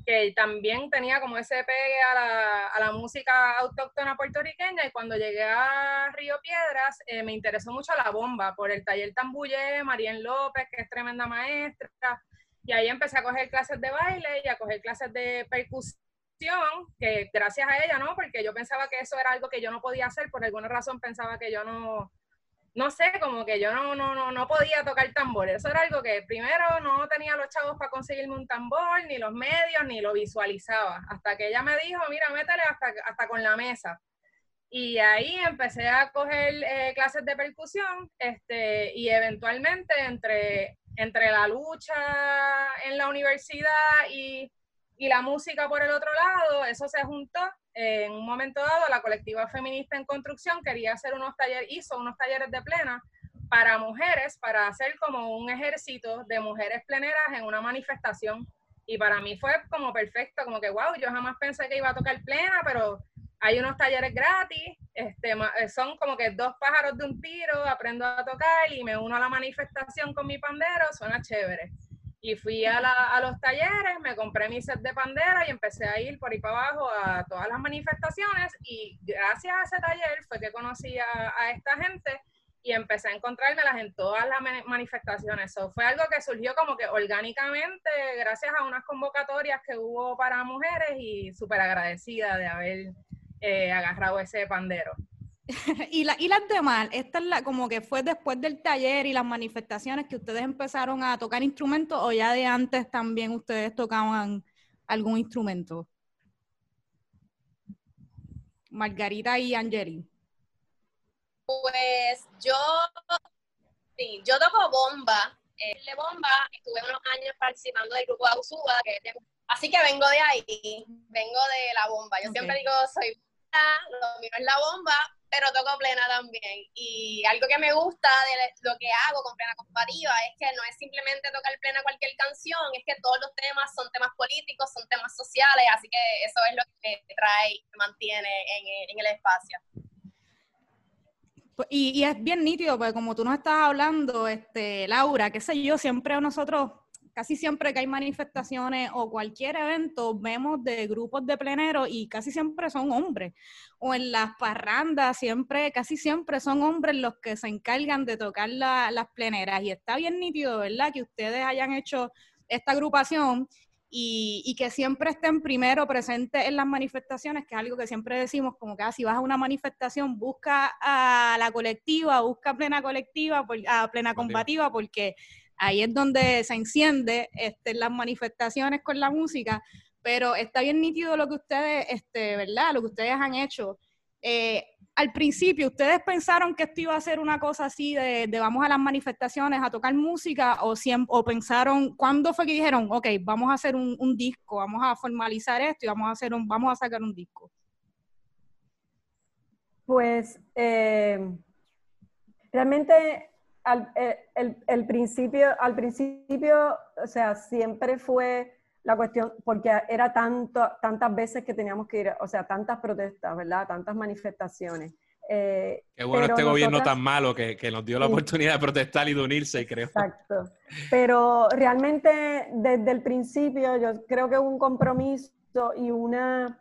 que también tenía como ese pegue a la, a la música autóctona puertorriqueña, y cuando llegué a Río Piedras, eh, me interesó mucho la bomba, por el taller Tambullé, Marien López, que es tremenda maestra, y ahí empecé a coger clases de baile y a coger clases de percusión, que gracias a ella, ¿no? Porque yo pensaba que eso era algo que yo no podía hacer, por alguna razón pensaba que yo no, no sé, como que yo no, no, no, no podía tocar tambor. Eso era algo que primero no tenía los chavos para conseguirme un tambor, ni los medios, ni lo visualizaba. Hasta que ella me dijo, mira, métele hasta, hasta con la mesa. Y ahí empecé a coger eh, clases de percusión este, y eventualmente entre, entre la lucha en la universidad y, y la música por el otro lado, eso se juntó. En un momento dado, la colectiva feminista en construcción quería hacer unos talleres, hizo unos talleres de plena para mujeres, para hacer como un ejército de mujeres pleneras en una manifestación. Y para mí fue como perfecto, como que, wow, yo jamás pensé que iba a tocar plena, pero hay unos talleres gratis, este, eh, son como que dos pájaros de un tiro, aprendo a tocar y me uno a la manifestación con mi pandero, suena chévere. Y fui a, la- a los talleres, me compré mi set de pandera y empecé a ir por ahí para abajo a todas las manifestaciones y gracias a ese taller fue que conocí a, a esta gente y empecé a encontrármelas en todas las mani- manifestaciones. So, fue algo que surgió como que orgánicamente gracias a unas convocatorias que hubo para mujeres y súper agradecida de haber eh, agarrado ese pandero. y, la, y las demás, esta es la, como que fue después del taller y las manifestaciones que ustedes empezaron a tocar instrumentos o ya de antes también ustedes tocaban algún instrumento. Margarita y Angeli. Pues yo, sí, yo toco bomba. Eh, de bomba, estuve unos años participando del grupo que de Así que vengo de ahí, vengo de la bomba. Yo siempre digo, soy lo mío es la bomba, pero toco plena también. Y algo que me gusta de lo que hago con plena comparativa es que no es simplemente tocar plena cualquier canción, es que todos los temas son temas políticos, son temas sociales, así que eso es lo que trae y mantiene en, el espacio. Pues, y, y, es bien nítido, porque como tú nos estás hablando, este, Laura, qué sé yo, siempre nosotros casi siempre que hay manifestaciones o cualquier evento, vemos de grupos de pleneros y casi siempre son hombres. O en las parrandas, siempre, casi siempre son hombres los que se encargan de tocar las pleneras. Y está bien nítido, ¿verdad? Que ustedes hayan hecho esta agrupación y, que siempre estén primero presentes en las manifestaciones, que es algo que siempre decimos, como que ah, si vas a una manifestación, busca a la colectiva, busca plena colectiva, a plena combativa, porque ahí es donde se enciende este, las manifestaciones con la música, pero está bien nítido lo que ustedes, este, ¿verdad? Lo que ustedes han hecho. Eh, al principio, ¿ustedes pensaron que esto iba a ser una cosa así de, vamos a las manifestaciones a tocar música o, o pensaron, ¿cuándo fue que dijeron, ok, vamos a hacer un, disco, vamos a formalizar esto y vamos a, hacer un, vamos a sacar un disco? Pues eh, realmente al, eh, el, el, principio, al principio, o sea, siempre fue la cuestión, porque era tanto, tantas veces que teníamos que ir, o sea, tantas protestas, ¿verdad? Tantas manifestaciones. Eh, Qué bueno este gobierno tan malo que, que, nos dio la oportunidad de protestar y de unirse, creo. Exacto. Pero realmente desde el principio yo creo que hubo un compromiso y una,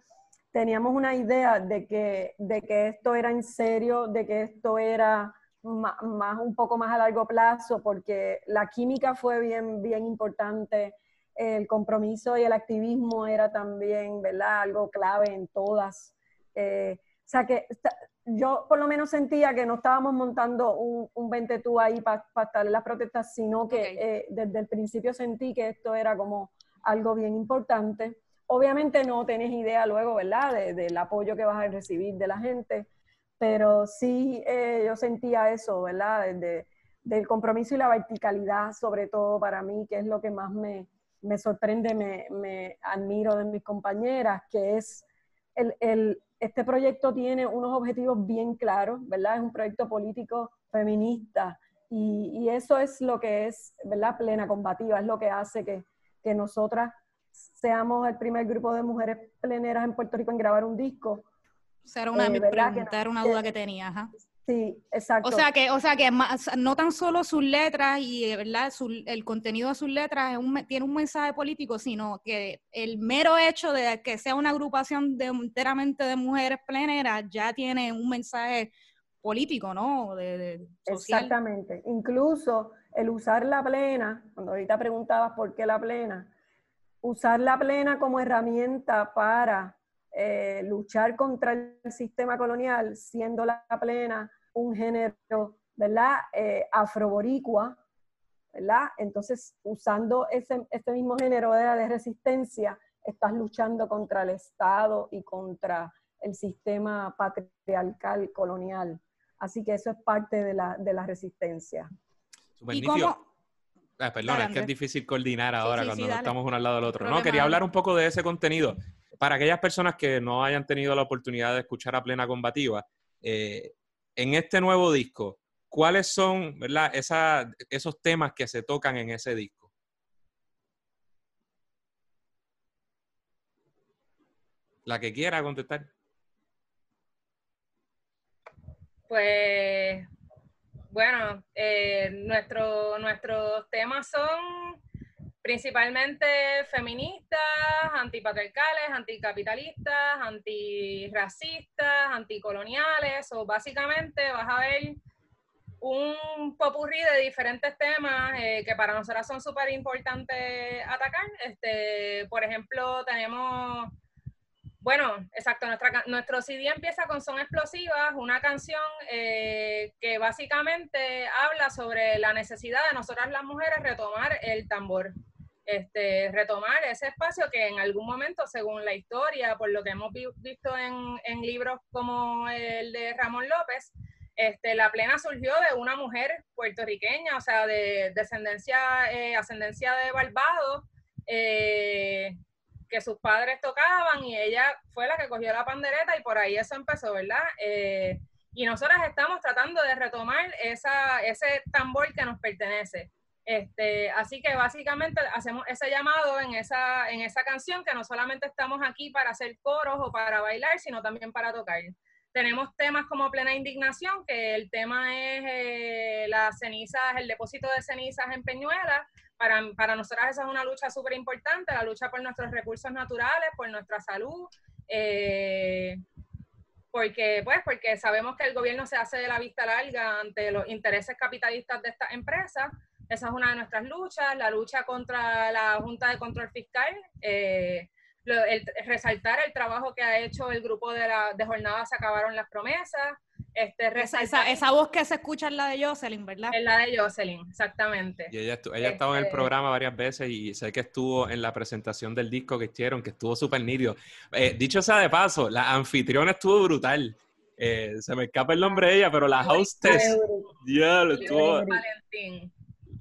teníamos una idea de que, de que esto era en serio, de que esto era más, un poco más a largo plazo, porque la química fue bien, bien importante, el compromiso y el activismo era también, ¿verdad? Algo clave en todas. Eh, o sea que yo por lo menos sentía que no estábamos montando un, un 20 tú ahí para estar en las protestas, sino que eh, desde el principio sentí que esto era como algo bien importante. Obviamente no tenés idea luego, ¿verdad?, del apoyo que vas a recibir de la gente, pero sí eh, yo sentía eso, ¿verdad? del compromiso y la verticalidad, sobre todo para mí, que es lo que más me, me sorprende, me, me, admiro de mis compañeras, que es el, el, este proyecto tiene unos objetivos bien claros, ¿verdad? Es un proyecto político feminista y, y, eso es lo que es, ¿verdad? Plena combativa, es lo que hace que, que nosotras seamos el primer grupo de mujeres pleneras en Puerto Rico en grabar un disco era una de era una duda que tenía. Ajá. Sí, exacto. O sea que, o sea que no tan solo sus letras y verdad el contenido de sus letras tiene un mensaje político, sino que el mero hecho de que sea una agrupación de, enteramente de mujeres pleneras ya tiene un mensaje político, ¿no? De, Exactamente. Incluso el usar la plena, cuando ahorita preguntabas por qué la plena, usar la plena como herramienta para eh, luchar contra el sistema colonial, siendo la plena un género, ¿verdad? Eh, afroboricua, ¿verdad? Entonces, usando ese, este mismo género de resistencia, estás luchando contra el Estado y contra el sistema patriarcal colonial. Así que eso es parte de la, de la resistencia. ¿Y ah, perdón, es que es difícil coordinar ahora cuando no estamos uno al lado del otro. No, quería hablar un poco de ese contenido para aquellas personas que no hayan tenido la oportunidad de escuchar a Plena Combativa, eh, en este nuevo disco, ¿cuáles son ¿verdad? esos temas que se tocan en ese disco? La que quiera contestar. Pues, bueno, eh, nuestro, nuestros temas son principalmente feministas, antipatriarcales, anticapitalistas, antirracistas, anticoloniales, o básicamente vas a ver un popurrí de diferentes temas eh, que para nosotras son súper importantes atacar. Este, por ejemplo, tenemos, bueno, exacto, nuestra, nuestro CD empieza con Son Explosivas, una canción eh, que básicamente habla sobre la necesidad de nosotras las mujeres retomar el tambor este, retomar ese espacio que en algún momento, según la historia, por lo que hemos visto en, libros como el de Ramón López, este, la plena surgió de una mujer puertorriqueña, o sea, de descendencia, eh, ascendencia de Barbados, eh, que sus padres tocaban y ella fue la que cogió la pandereta y por ahí eso empezó, ¿verdad? Eh, y nosotras estamos tratando de retomar ese tambor que nos pertenece. Este, así que básicamente hacemos ese llamado en esa, en esa canción, que no solamente estamos aquí para hacer coros o para bailar, sino también para tocar. Tenemos temas como Plena Indignación, que el tema es eh, las cenizas, el depósito de cenizas en Peñuela. Para, para nosotras esa es una lucha súper importante, la lucha por nuestros recursos naturales, por nuestra salud, eh, porque, pues, porque sabemos que el gobierno se hace de la vista larga ante los intereses capitalistas de estas empresas. Esa es una de nuestras luchas, la lucha contra la Junta de Control Fiscal. Eh, el, resaltar el trabajo que ha hecho el grupo de, la, de Jornada Se Acabaron las Promesas. Este, esa, esa, voz que se escucha es la de Jocelyn, ¿verdad? Es la de Jocelyn, exactamente. Y ella, ella estaba en el este programa varias veces y sé que estuvo en la presentación del disco que hicieron, que estuvo súper nítido. Eh, dicho sea de paso, la anfitriona estuvo brutal. Eh, se me escapa el nombre de ella, pero la hostess, ya lo estuvo. Valentín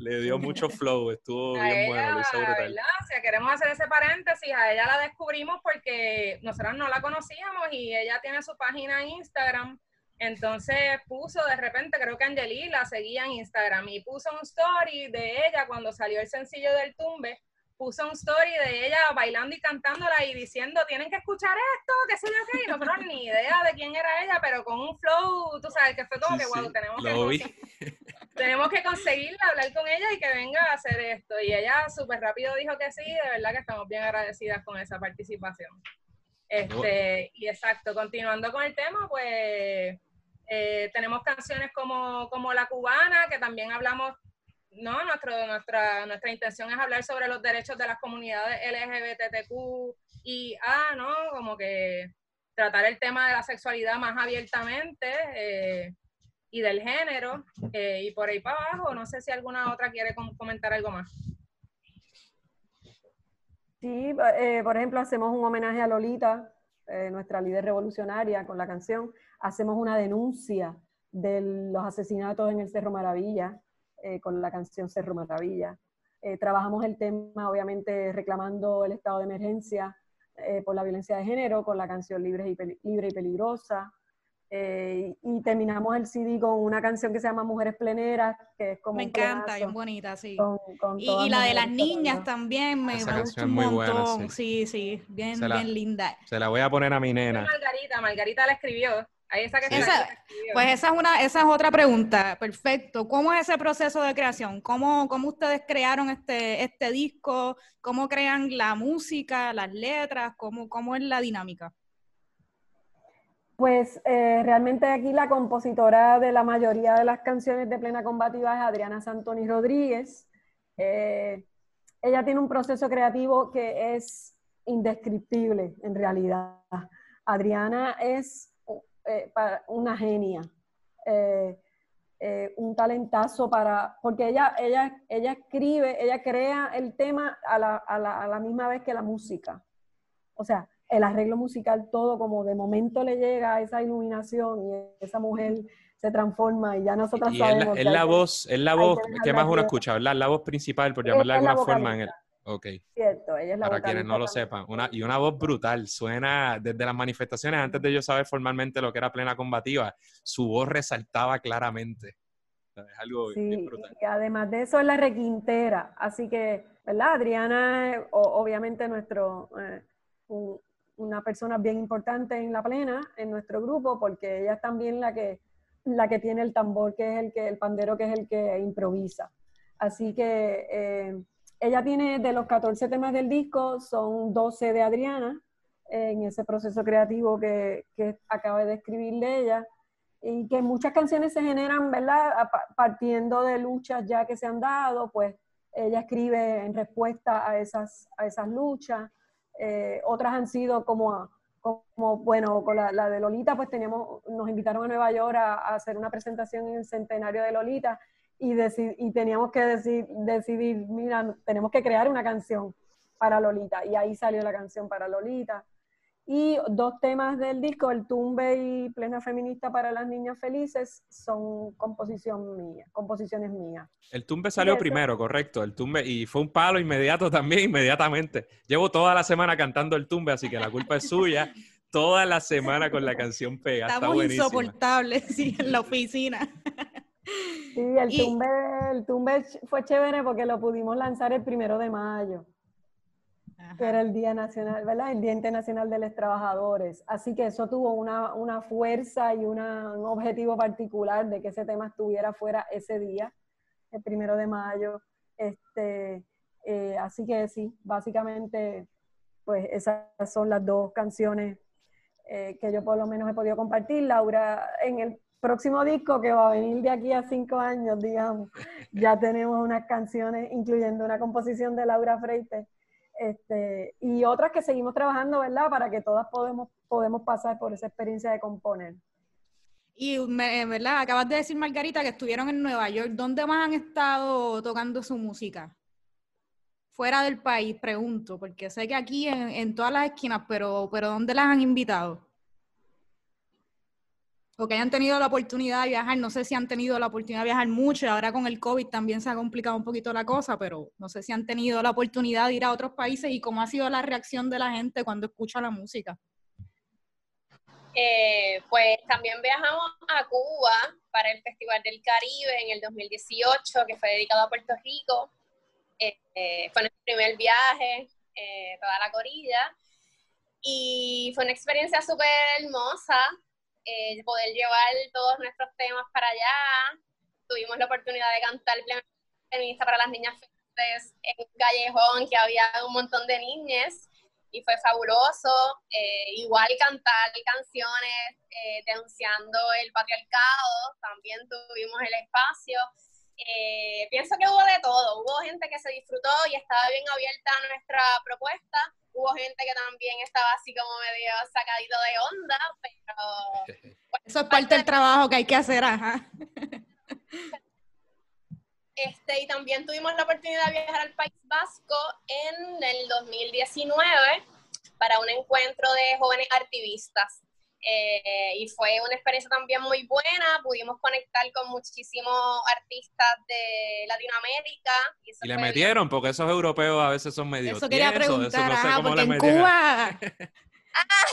le dio mucho flow, estuvo bien bueno, lo hizo brutal. O sea, queremos hacer ese paréntesis, a ella la descubrimos porque nosotros no la conocíamos y ella tiene su página en Instagram, entonces puso de repente, creo que Angeli la seguía en Instagram y puso un story de ella cuando salió el sencillo del tumbe, puso un story de ella bailando y cantándola y diciendo, tienen que escuchar esto, qué sé yo qué, y nosotros ni idea de quién era ella, pero con un flow, tú sabes, que fue como que, wow, tenemos que, tenemos que conseguirla, hablar con ella y que venga a hacer esto. Y ella súper rápido dijo que sí, de verdad que estamos bien agradecidas con esa participación. Este, y exacto, continuando con el tema, pues eh, tenemos canciones como, como La Cubana, que también hablamos no, nuestro, nuestra, nuestra intención es hablar sobre los derechos de las comunidades LGBTQ y ah, ¿no? Como que tratar el tema de la sexualidad más abiertamente eh, y del género eh, y por ahí para abajo. No sé si alguna otra quiere comentar algo más. Sí, eh, por ejemplo, hacemos un homenaje a Lolita, nuestra líder revolucionaria, con la canción. Hacemos una denuncia de los asesinatos en el Cerro Maravilla, eh, con la canción Cerro Maravilla. Eh, trabajamos el tema, obviamente, reclamando el estado de emergencia eh, por la violencia de género con la canción Libre y, Libre y Peligrosa. Y terminamos el CD con una canción que se llama Mujeres Pleneras, que es como... Me encanta, bien bonita, sí. y, la de las niñas también me, gusta un montón. sí. sí, bien, bien linda. Se la voy a poner a mi nena. Margarita, Margarita la escribió pues esa es una, esa es otra pregunta. Perfecto. ¿Cómo es ese proceso de creación? ¿Cómo, cómo ustedes crearon este, este disco? ¿Cómo crean la música, las letras? ¿Cómo, cómo es la dinámica? Pues eh, realmente aquí la compositora de la mayoría de las canciones de Plena Combativa es Adriana Santoni Rodríguez. Eh, ella tiene un proceso creativo que es indescriptible en realidad. Adriana es eh, una genia, un talentazo para, porque ella, ella, ella escribe, ella crea el tema a la, a, la, a la, misma vez que la música. O sea, el arreglo musical, todo como de momento le llega a esa iluminación y esa mujer se transforma y ya nosotros sabemos. Es la, voz, es la voz que más uno escucha, ¿verdad? La voz principal, por llamarla de alguna forma. En el, Ok. Cierto, ella es la Para quienes no lo sepan. Una, y una voz brutal. Suena desde las manifestaciones, antes de yo saber formalmente lo que era plena combativa, su voz resaltaba claramente. Es algo sí, brutal. Y además de eso es la requintera. Así que, ¿verdad? Adriana obviamente nuestro, eh, una persona bien importante en la plena, en nuestro grupo, porque ella es también la que, la que tiene el tambor, que es el que, el pandero que es el que improvisa. Así que eh, ella tiene de los 14 temas del disco, son 12 de Adriana, en ese proceso creativo que, que acaba de escribirle ella, y que muchas canciones se generan, ¿verdad? Partiendo de luchas ya que se han dado, pues ella escribe en respuesta a esas, a esas luchas. Eh, otras han sido como, como bueno, con la, de Lolita, pues teníamos, nos invitaron a Nueva York a, hacer una presentación en el centenario de Lolita y, y teníamos que decir, decidir, mira, tenemos que crear una canción para Lolita. Y ahí salió la canción para Lolita. Y dos temas del disco, El Tumbe y Plena Feminista para las Niñas Felices, son composición mía, composiciones mías. El Tumbe salió primero, correcto. El Tumbe, y fue un palo inmediato también, inmediatamente. Llevo toda la semana cantando el Tumbe, así que la culpa es suya. Toda la semana con la canción pega. Estamos insoportables, sí, en la oficina. Sí, el, tumbe, el tumbe fue chévere porque lo pudimos lanzar el primero de mayo que era el Día Nacional, ¿verdad? El Día Internacional de los Trabajadores. Así que eso tuvo una, una fuerza y una, un objetivo particular de que ese tema estuviera fuera ese día, el primero de mayo. Este, eh, así que sí, básicamente, pues esas son las dos canciones eh, que yo por lo menos he podido compartir. Laura, en el próximo disco que va a venir de aquí a cinco años, digamos, ya tenemos unas canciones, incluyendo una composición de Laura Freite, este, y otras que seguimos trabajando, ¿verdad? Para que todas podemos, podemos pasar por esa experiencia de componer. Y, ¿verdad? Acabas de decir, Margarita, que estuvieron en Nueva York. ¿Dónde más han estado tocando su música? Fuera del país, pregunto, porque sé que aquí en, en todas las esquinas, pero, pero ¿dónde las han invitado? O que hayan tenido la oportunidad de viajar, no sé si han tenido la oportunidad de viajar mucho, ahora con el COVID también se ha complicado un poquito la cosa, pero no sé si han tenido la oportunidad de ir a otros países y cómo ha sido la reacción de la gente cuando escucha la música. Eh, pues también viajamos a Cuba para el Festival del Caribe en el 2018, que fue dedicado a Puerto Rico. Eh, eh, fue nuestro primer viaje, toda la corilla. Y fue una experiencia súper hermosa. Eh, poder llevar todos nuestros temas para allá. Tuvimos la oportunidad de cantar feminista para las niñas felices en un callejón que había un montón de niñas y fue fabuloso. Eh, igual cantar canciones eh, denunciando el patriarcado, también tuvimos el espacio. pienso que hubo de todo, hubo gente que se disfrutó y estaba bien abierta a nuestra propuesta hubo gente que también estaba así como medio sacadito de onda, pero... Eso es parte del trabajo que hay que hacer, ajá. Este, y también tuvimos la oportunidad de viajar al País Vasco en el 2019 para un encuentro de jóvenes activistas. Eh, y fue una experiencia también muy buena, pudimos conectar con muchísimos artistas de Latinoamérica. Y, le metieron, porque esos europeos a veces son medio Eso quería preguntar, eso porque en Cuba... ah,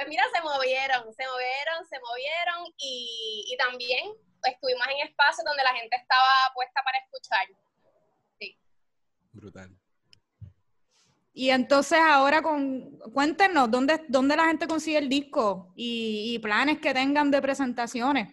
pues mira, se movieron, se movieron, se movieron y, y también estuvimos en espacios donde la gente estaba puesta para escuchar. Sí. Brutal. Y entonces ahora con, cuéntenos dónde, dónde la gente consigue el disco y, planes que tengan de presentaciones.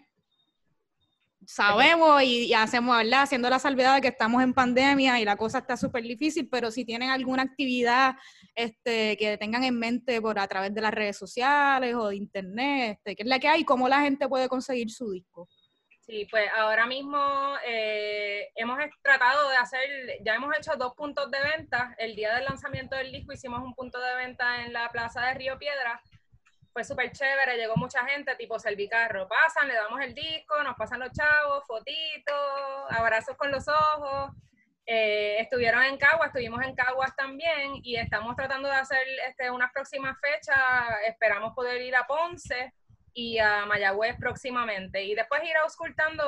Sabemos y, hacemos, ¿verdad? Haciendo la salvedad de que estamos en pandemia y la cosa está súper difícil, pero si tienen alguna actividad este, que tengan en mente por a través de las redes sociales o de internet, este, ¿qué es la que hay? ¿Cómo la gente puede conseguir su disco? Sí, pues ahora mismo eh, hemos tratado de hacer, ya hemos hecho dos puntos de venta. El día del lanzamiento del disco hicimos un punto de venta en la plaza de Río Piedra. Fue súper chévere, llegó mucha gente, tipo Servicarro. Pasan, le damos el disco, nos pasan los chavos, fotitos, abrazos con los ojos. Eh, estuvieron en Caguas, estuvimos en Caguas también y estamos tratando de hacer este, unas próximas fechas. Esperamos poder ir a Ponce y a Mayagüez próximamente. Y después ir auscultando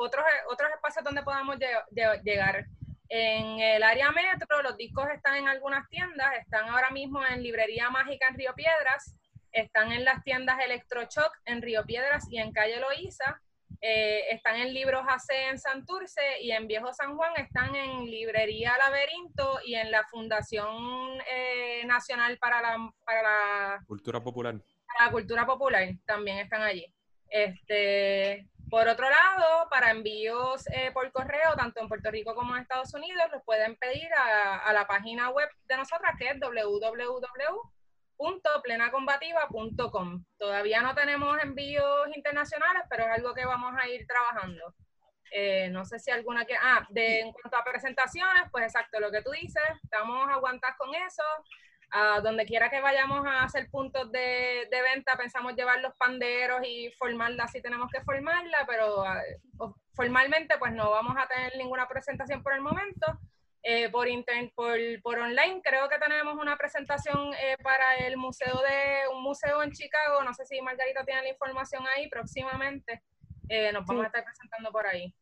otros, otros espacios donde podamos llegar. En el área metro, los discos están en algunas tiendas, están ahora mismo en Librería Mágica en Río Piedras, están en las tiendas Electrochoc en Río Piedras y en Calle Loíza, eh, están en Libros AC en Santurce y en Viejo San Juan están en Librería Laberinto y en la Fundación eh, Nacional para la, para la Cultura Popular la cultura popular también están allí. Este, por otro lado, para envíos eh, por correo, tanto en Puerto Rico como en Estados Unidos, los pueden pedir a, la página web de nosotras, que es www.plenacombativa.com. Todavía no tenemos envíos internacionales, pero es algo que vamos a ir trabajando. Eh, no sé si alguna que... Ah, de, en cuanto a presentaciones, pues exacto, lo que tú dices, estamos a aguantar con eso donde quiera que vayamos a hacer puntos de, venta, pensamos llevar los panderos y formarla si tenemos que formarla, pero ah, formalmente pues no vamos a tener ninguna presentación por el momento, Eh, por, por, por, online creo que tenemos una presentación eh, para el museo de un museo en Chicago. No sé si Margarita tiene la información ahí próximamente. Eh, nos vamos a estar presentando por ahí.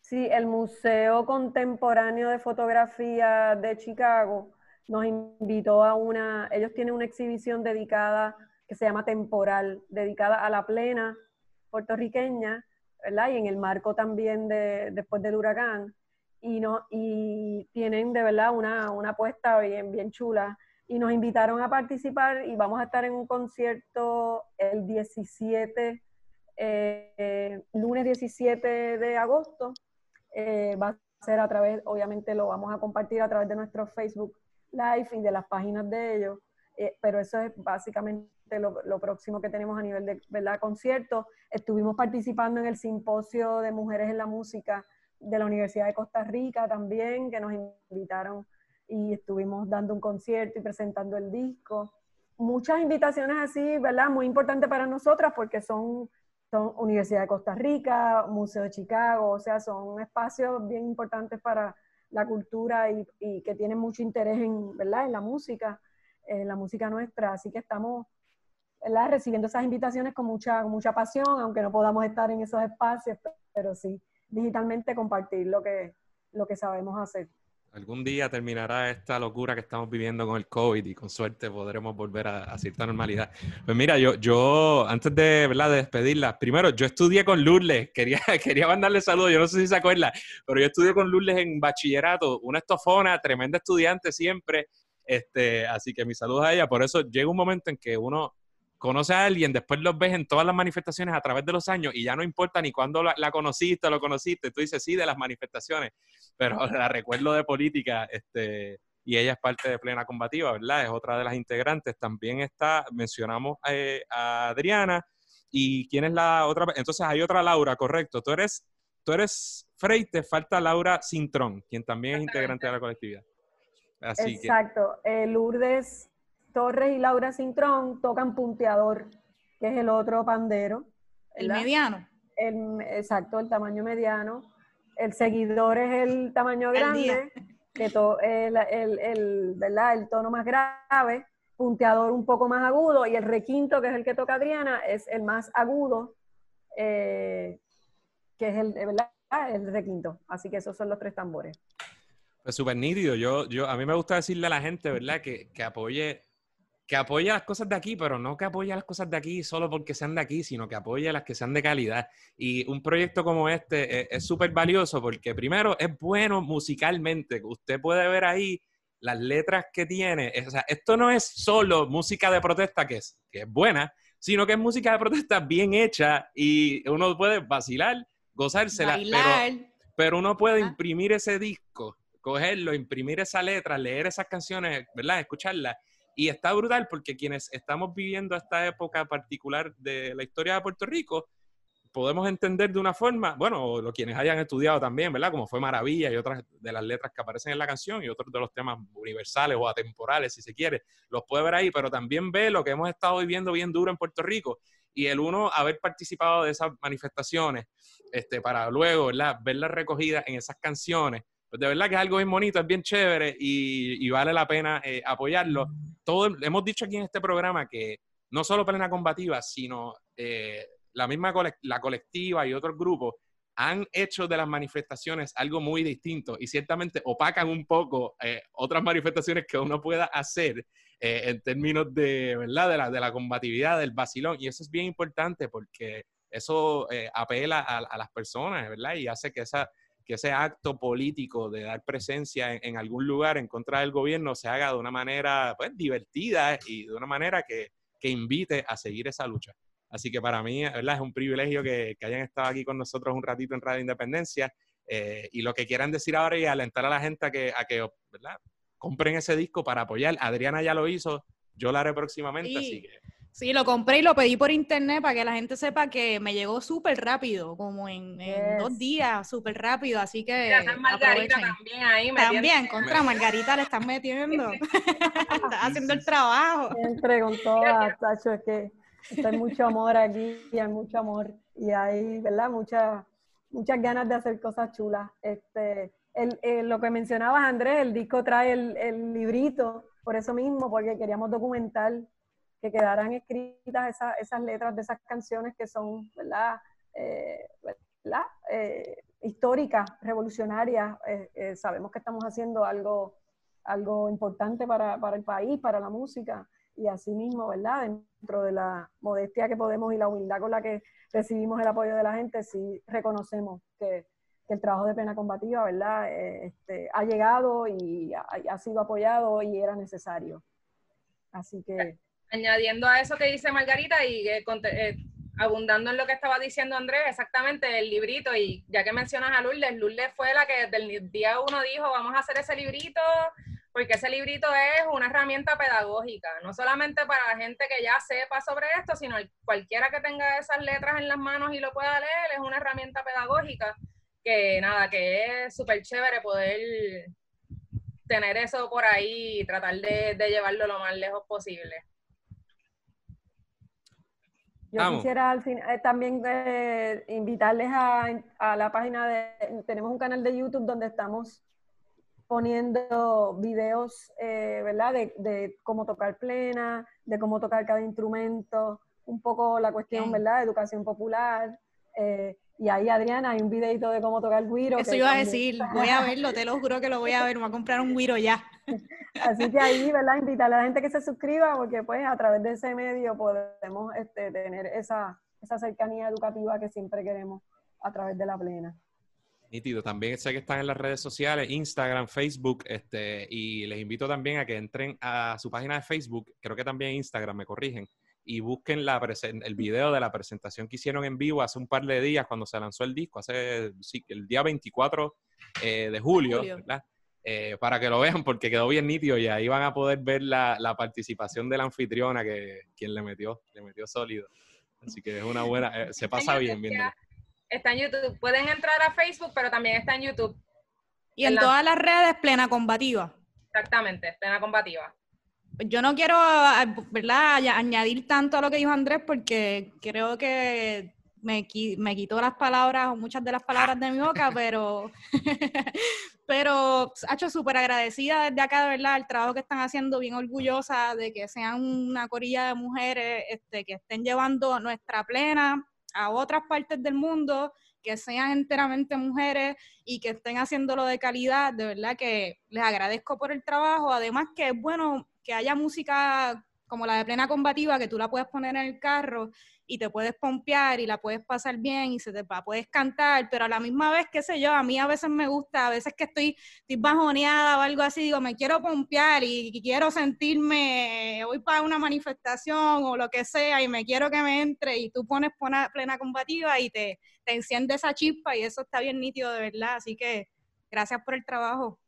Sí, el Museo Contemporáneo de Fotografía de Chicago nos invitó a una, ellos tienen una exhibición dedicada que se llama Temporal, dedicada a la plena puertorriqueña, ¿verdad? Y en el marco también de después del huracán y, no, y tienen de verdad una, una apuesta bien, bien chula. Y nos invitaron a participar y vamos a estar en un concierto el 17, eh, lunes 17 de agosto. Eh, va a ser a través, obviamente lo vamos a compartir a través de nuestro Facebook Live y de las páginas de ellos, eh, pero eso es básicamente lo, lo, próximo que tenemos a nivel de ¿verdad? concierto. Estuvimos participando en el simposio de mujeres en la música de la Universidad de Costa Rica también, que nos invitaron y estuvimos dando un concierto y presentando el disco. Muchas invitaciones así, ¿verdad? Muy importantes para nosotras porque son, son Universidad de Costa Rica, Museo de Chicago, o sea, son espacios bien importantes para la cultura y, y que tienen mucho interés en, ¿verdad? en la música, en la música nuestra. Así que estamos ¿verdad? recibiendo esas invitaciones con mucha, con mucha pasión, aunque no podamos estar en esos espacios, pero sí digitalmente compartir lo que, lo que sabemos hacer. Algún día terminará esta locura que estamos viviendo con el COVID y con suerte podremos volver a, cierta normalidad. Pues mira, yo, yo antes de, ¿verdad? de despedirla, primero, yo estudié con Lourdes, quería, quería mandarle saludos, yo no sé si se acuerda, pero yo estudié con Lourdes en bachillerato, una estofona, tremenda estudiante siempre, este, así que mis saludos a ella, por eso llega un momento en que uno conoces a alguien, después los ves en todas las manifestaciones a través de los años y ya no importa ni cuándo la, conociste o lo conociste, tú dices sí de las manifestaciones, pero la recuerdo de política, este, y ella es parte de Plena Combativa, ¿verdad? Es otra de las integrantes. También está, mencionamos eh, a Adriana, y quién es la otra, entonces hay otra Laura, correcto, tú eres, tú eres Freite, falta Laura Cintrón, quien también es integrante de la colectividad. Exacto, eh, Lourdes Torres y Laura Cintrón tocan punteador, que es el otro pandero. El mediano. exacto, el tamaño mediano. El seguidor es el tamaño grande, que el, el, ¿verdad? el tono más grave. Punteador un poco más agudo y el requinto, que es el que toca Adriana, es el más agudo, eh, que es el, ¿verdad? el requinto. Así que esos son los tres tambores. Pues súper nítido. Yo, yo, a mí me gusta decirle a la gente, ¿verdad? Que, que apoye que apoya las cosas de aquí, pero no que apoya las cosas de aquí solo porque sean de aquí, sino que apoya las que sean de calidad. Y un proyecto como este es súper valioso porque primero es bueno musicalmente. Usted puede ver ahí las letras que tiene. O sea, esto no es solo música de protesta que es, que es buena, sino que es música de protesta bien hecha y uno puede vacilar, gozársela. Pero, pero uno puede imprimir ese disco, cogerlo, imprimir esa letra, leer esas canciones, ¿verdad? Escucharlas y está brutal porque quienes estamos viviendo esta época particular de la historia de Puerto Rico, podemos entender de una forma, bueno, lo quienes hayan estudiado también, ¿verdad? Como fue Maravilla y otras de las letras que aparecen en la canción y otros de los temas universales o atemporales, si se quiere, los puede ver ahí, pero también ve lo que hemos estado viviendo bien duro en Puerto Rico y el uno haber participado de esas manifestaciones, este, para luego, ¿verdad? Verlas recogidas en esas canciones pues de verdad que es algo bien bonito, es bien chévere y, vale la pena eh, apoyarlo. Todo, hemos dicho aquí en este programa que no solo Plena Combativa, sino eh, la misma la colectiva y otros grupos han hecho de las manifestaciones algo muy distinto y ciertamente opacan un poco eh, otras manifestaciones que uno pueda hacer en términos de, ¿verdad? De la, de la combatividad, del vacilón. Y eso es bien importante porque eso apela a, a, las personas, ¿verdad? Y hace que esa, que ese acto político de dar presencia en, algún lugar en contra del gobierno se haga de una manera pues, divertida y de una manera que, que invite a seguir esa lucha. Así que para mí, ¿verdad? Es un privilegio que, que hayan estado aquí con nosotros un ratito en Radio Independencia. Eh, y lo que quieran decir ahora y alentar a la gente a que, a que ¿verdad? compren ese disco para apoyar. Adriana ya lo hizo, yo lo haré próximamente, así que Sí, lo compré y lo pedí por internet para que la gente sepa que me llegó súper rápido, como en, dos días, súper rápido, así que Margarita también ahí También, contra Margarita le están metiendo, está haciendo el trabajo. Siempre con todas, Tacho, es que hay mucho amor aquí y hay mucho amor y hay, ¿verdad? Muchas muchas ganas de hacer cosas chulas. Este, el, eh, lo que mencionabas, Andrés, el disco trae el, el, librito, por eso mismo, porque queríamos documentar que quedaran escritas esa, esas letras de esas canciones que son, ¿verdad? Eh, ¿verdad? Eh, históricas, revolucionarias. sabemos que estamos haciendo algo, algo importante para, para el país, para la música y así mismo, ¿verdad? Dentro de la modestia que podemos y la humildad con la que recibimos el apoyo de la gente, sí reconocemos que, el trabajo de pena combativa, ¿verdad? Eh, este, ha llegado y ha, sido apoyado y era necesario. Así que... Añadiendo a eso que dice Margarita y eh, eh, abundando en lo que estaba diciendo Andrés, exactamente el librito, y ya que mencionas a Lourdes, Lourdes fue la que desde el día uno dijo, vamos a hacer ese librito, porque ese librito es una herramienta pedagógica, no solamente para la gente que ya sepa sobre esto, sino cualquiera que tenga esas letras en las manos y lo pueda leer, es una herramienta pedagógica que nada, que es súper chévere poder tener eso por ahí y tratar de, llevarlo lo más lejos posible. Yo quisiera al final, eh, también eh, invitarles a, a, la página de, tenemos un canal de YouTube donde estamos poniendo videos, eh, ¿verdad? De, cómo tocar plena, de cómo tocar cada instrumento, un poco la cuestión, ¿verdad? De educación popular. Y ahí, Adriana, hay un videito de cómo tocar guiro. Eso iba a decir, voy a verlo, te lo juro que lo voy a ver, me voy a comprar un guiro ya. Así que ahí, ¿verdad? Invitar a la gente que se suscriba, porque pues a través de ese medio podemos este, tener esa, esa cercanía educativa que siempre queremos a través de la plena. Nítido. También sé que están en las redes sociales, Instagram, Facebook, este, y les invito también a que entren a su página de Facebook, creo que también Instagram, me corrigen, y busquen la el video de la presentación que hicieron en vivo hace un par de días cuando se lanzó el disco, hace sí, el día 24 eh, de julio, ¿verdad? Eh, para que lo vean porque quedó bien nítido y ahí van a poder ver la, la participación de la anfitriona que quien le metió, le metió sólido. Así que es una buena, eh, se pasa bien viéndolo. Está en YouTube. Pueden entrar a Facebook, pero también está en YouTube. Y en, todas las redes, Plena Combativa. Exactamente, Plena Combativa. Yo no quiero, ¿verdad?, añadir tanto a lo que dijo Andrés, porque creo que me, me quitó las palabras o muchas de las palabras de mi boca, pero, pero ha hecho súper agradecida desde acá, de verdad, el trabajo que están haciendo, bien orgullosa de que sean una corilla de mujeres este, que estén llevando nuestra plena a otras partes del mundo que sean enteramente mujeres y que estén haciéndolo de calidad, de verdad que les agradezco por el trabajo, además que es bueno que haya música como la de plena combativa, que tú la puedes poner en el carro y te puedes pompear y la puedes pasar bien y se te puedes cantar, pero a la misma vez, qué sé yo, a mí a veces me gusta, a veces que estoy, estoy bajoneada o algo así, digo, me quiero pompear y, quiero sentirme, voy para una manifestación o lo que sea y me quiero que me entre y tú pones plena combativa y te, te enciende esa chispa y eso está bien nítido de verdad, así que gracias por el trabajo.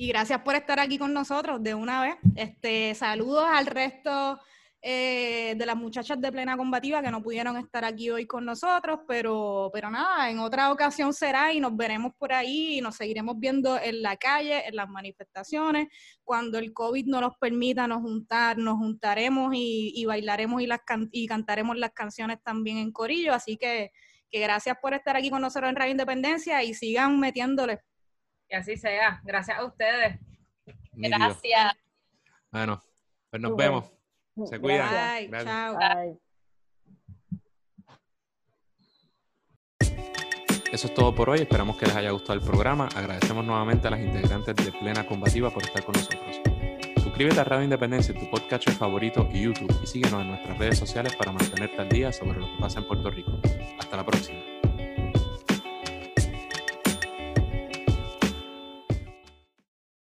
Y gracias por estar aquí con nosotros de una vez. Este, saludos al resto eh, de las muchachas de plena combativa que no pudieron estar aquí hoy con nosotros, pero, pero nada, en otra ocasión será y nos veremos por ahí y nos seguiremos viendo en la calle, en las manifestaciones. Cuando el COVID no nos permita nos juntar, nos juntaremos y, bailaremos y, las y cantaremos las canciones también en corillo. Así que, que gracias por estar aquí con nosotros en Radio Independencia y sigan metiéndole. Que así sea. Gracias a ustedes. Gracias. Bueno, pues nos vemos. Se cuidan. Bye. Chao. Eso es todo por hoy. Esperamos que les haya gustado el programa. Agradecemos nuevamente a las integrantes de Plena Combativa por estar con nosotros. Suscríbete a Radio Independencia, tu podcast favorito y YouTube y síguenos en nuestras redes sociales para mantenerte al día sobre lo que pasa en Puerto Rico. Hasta la próxima.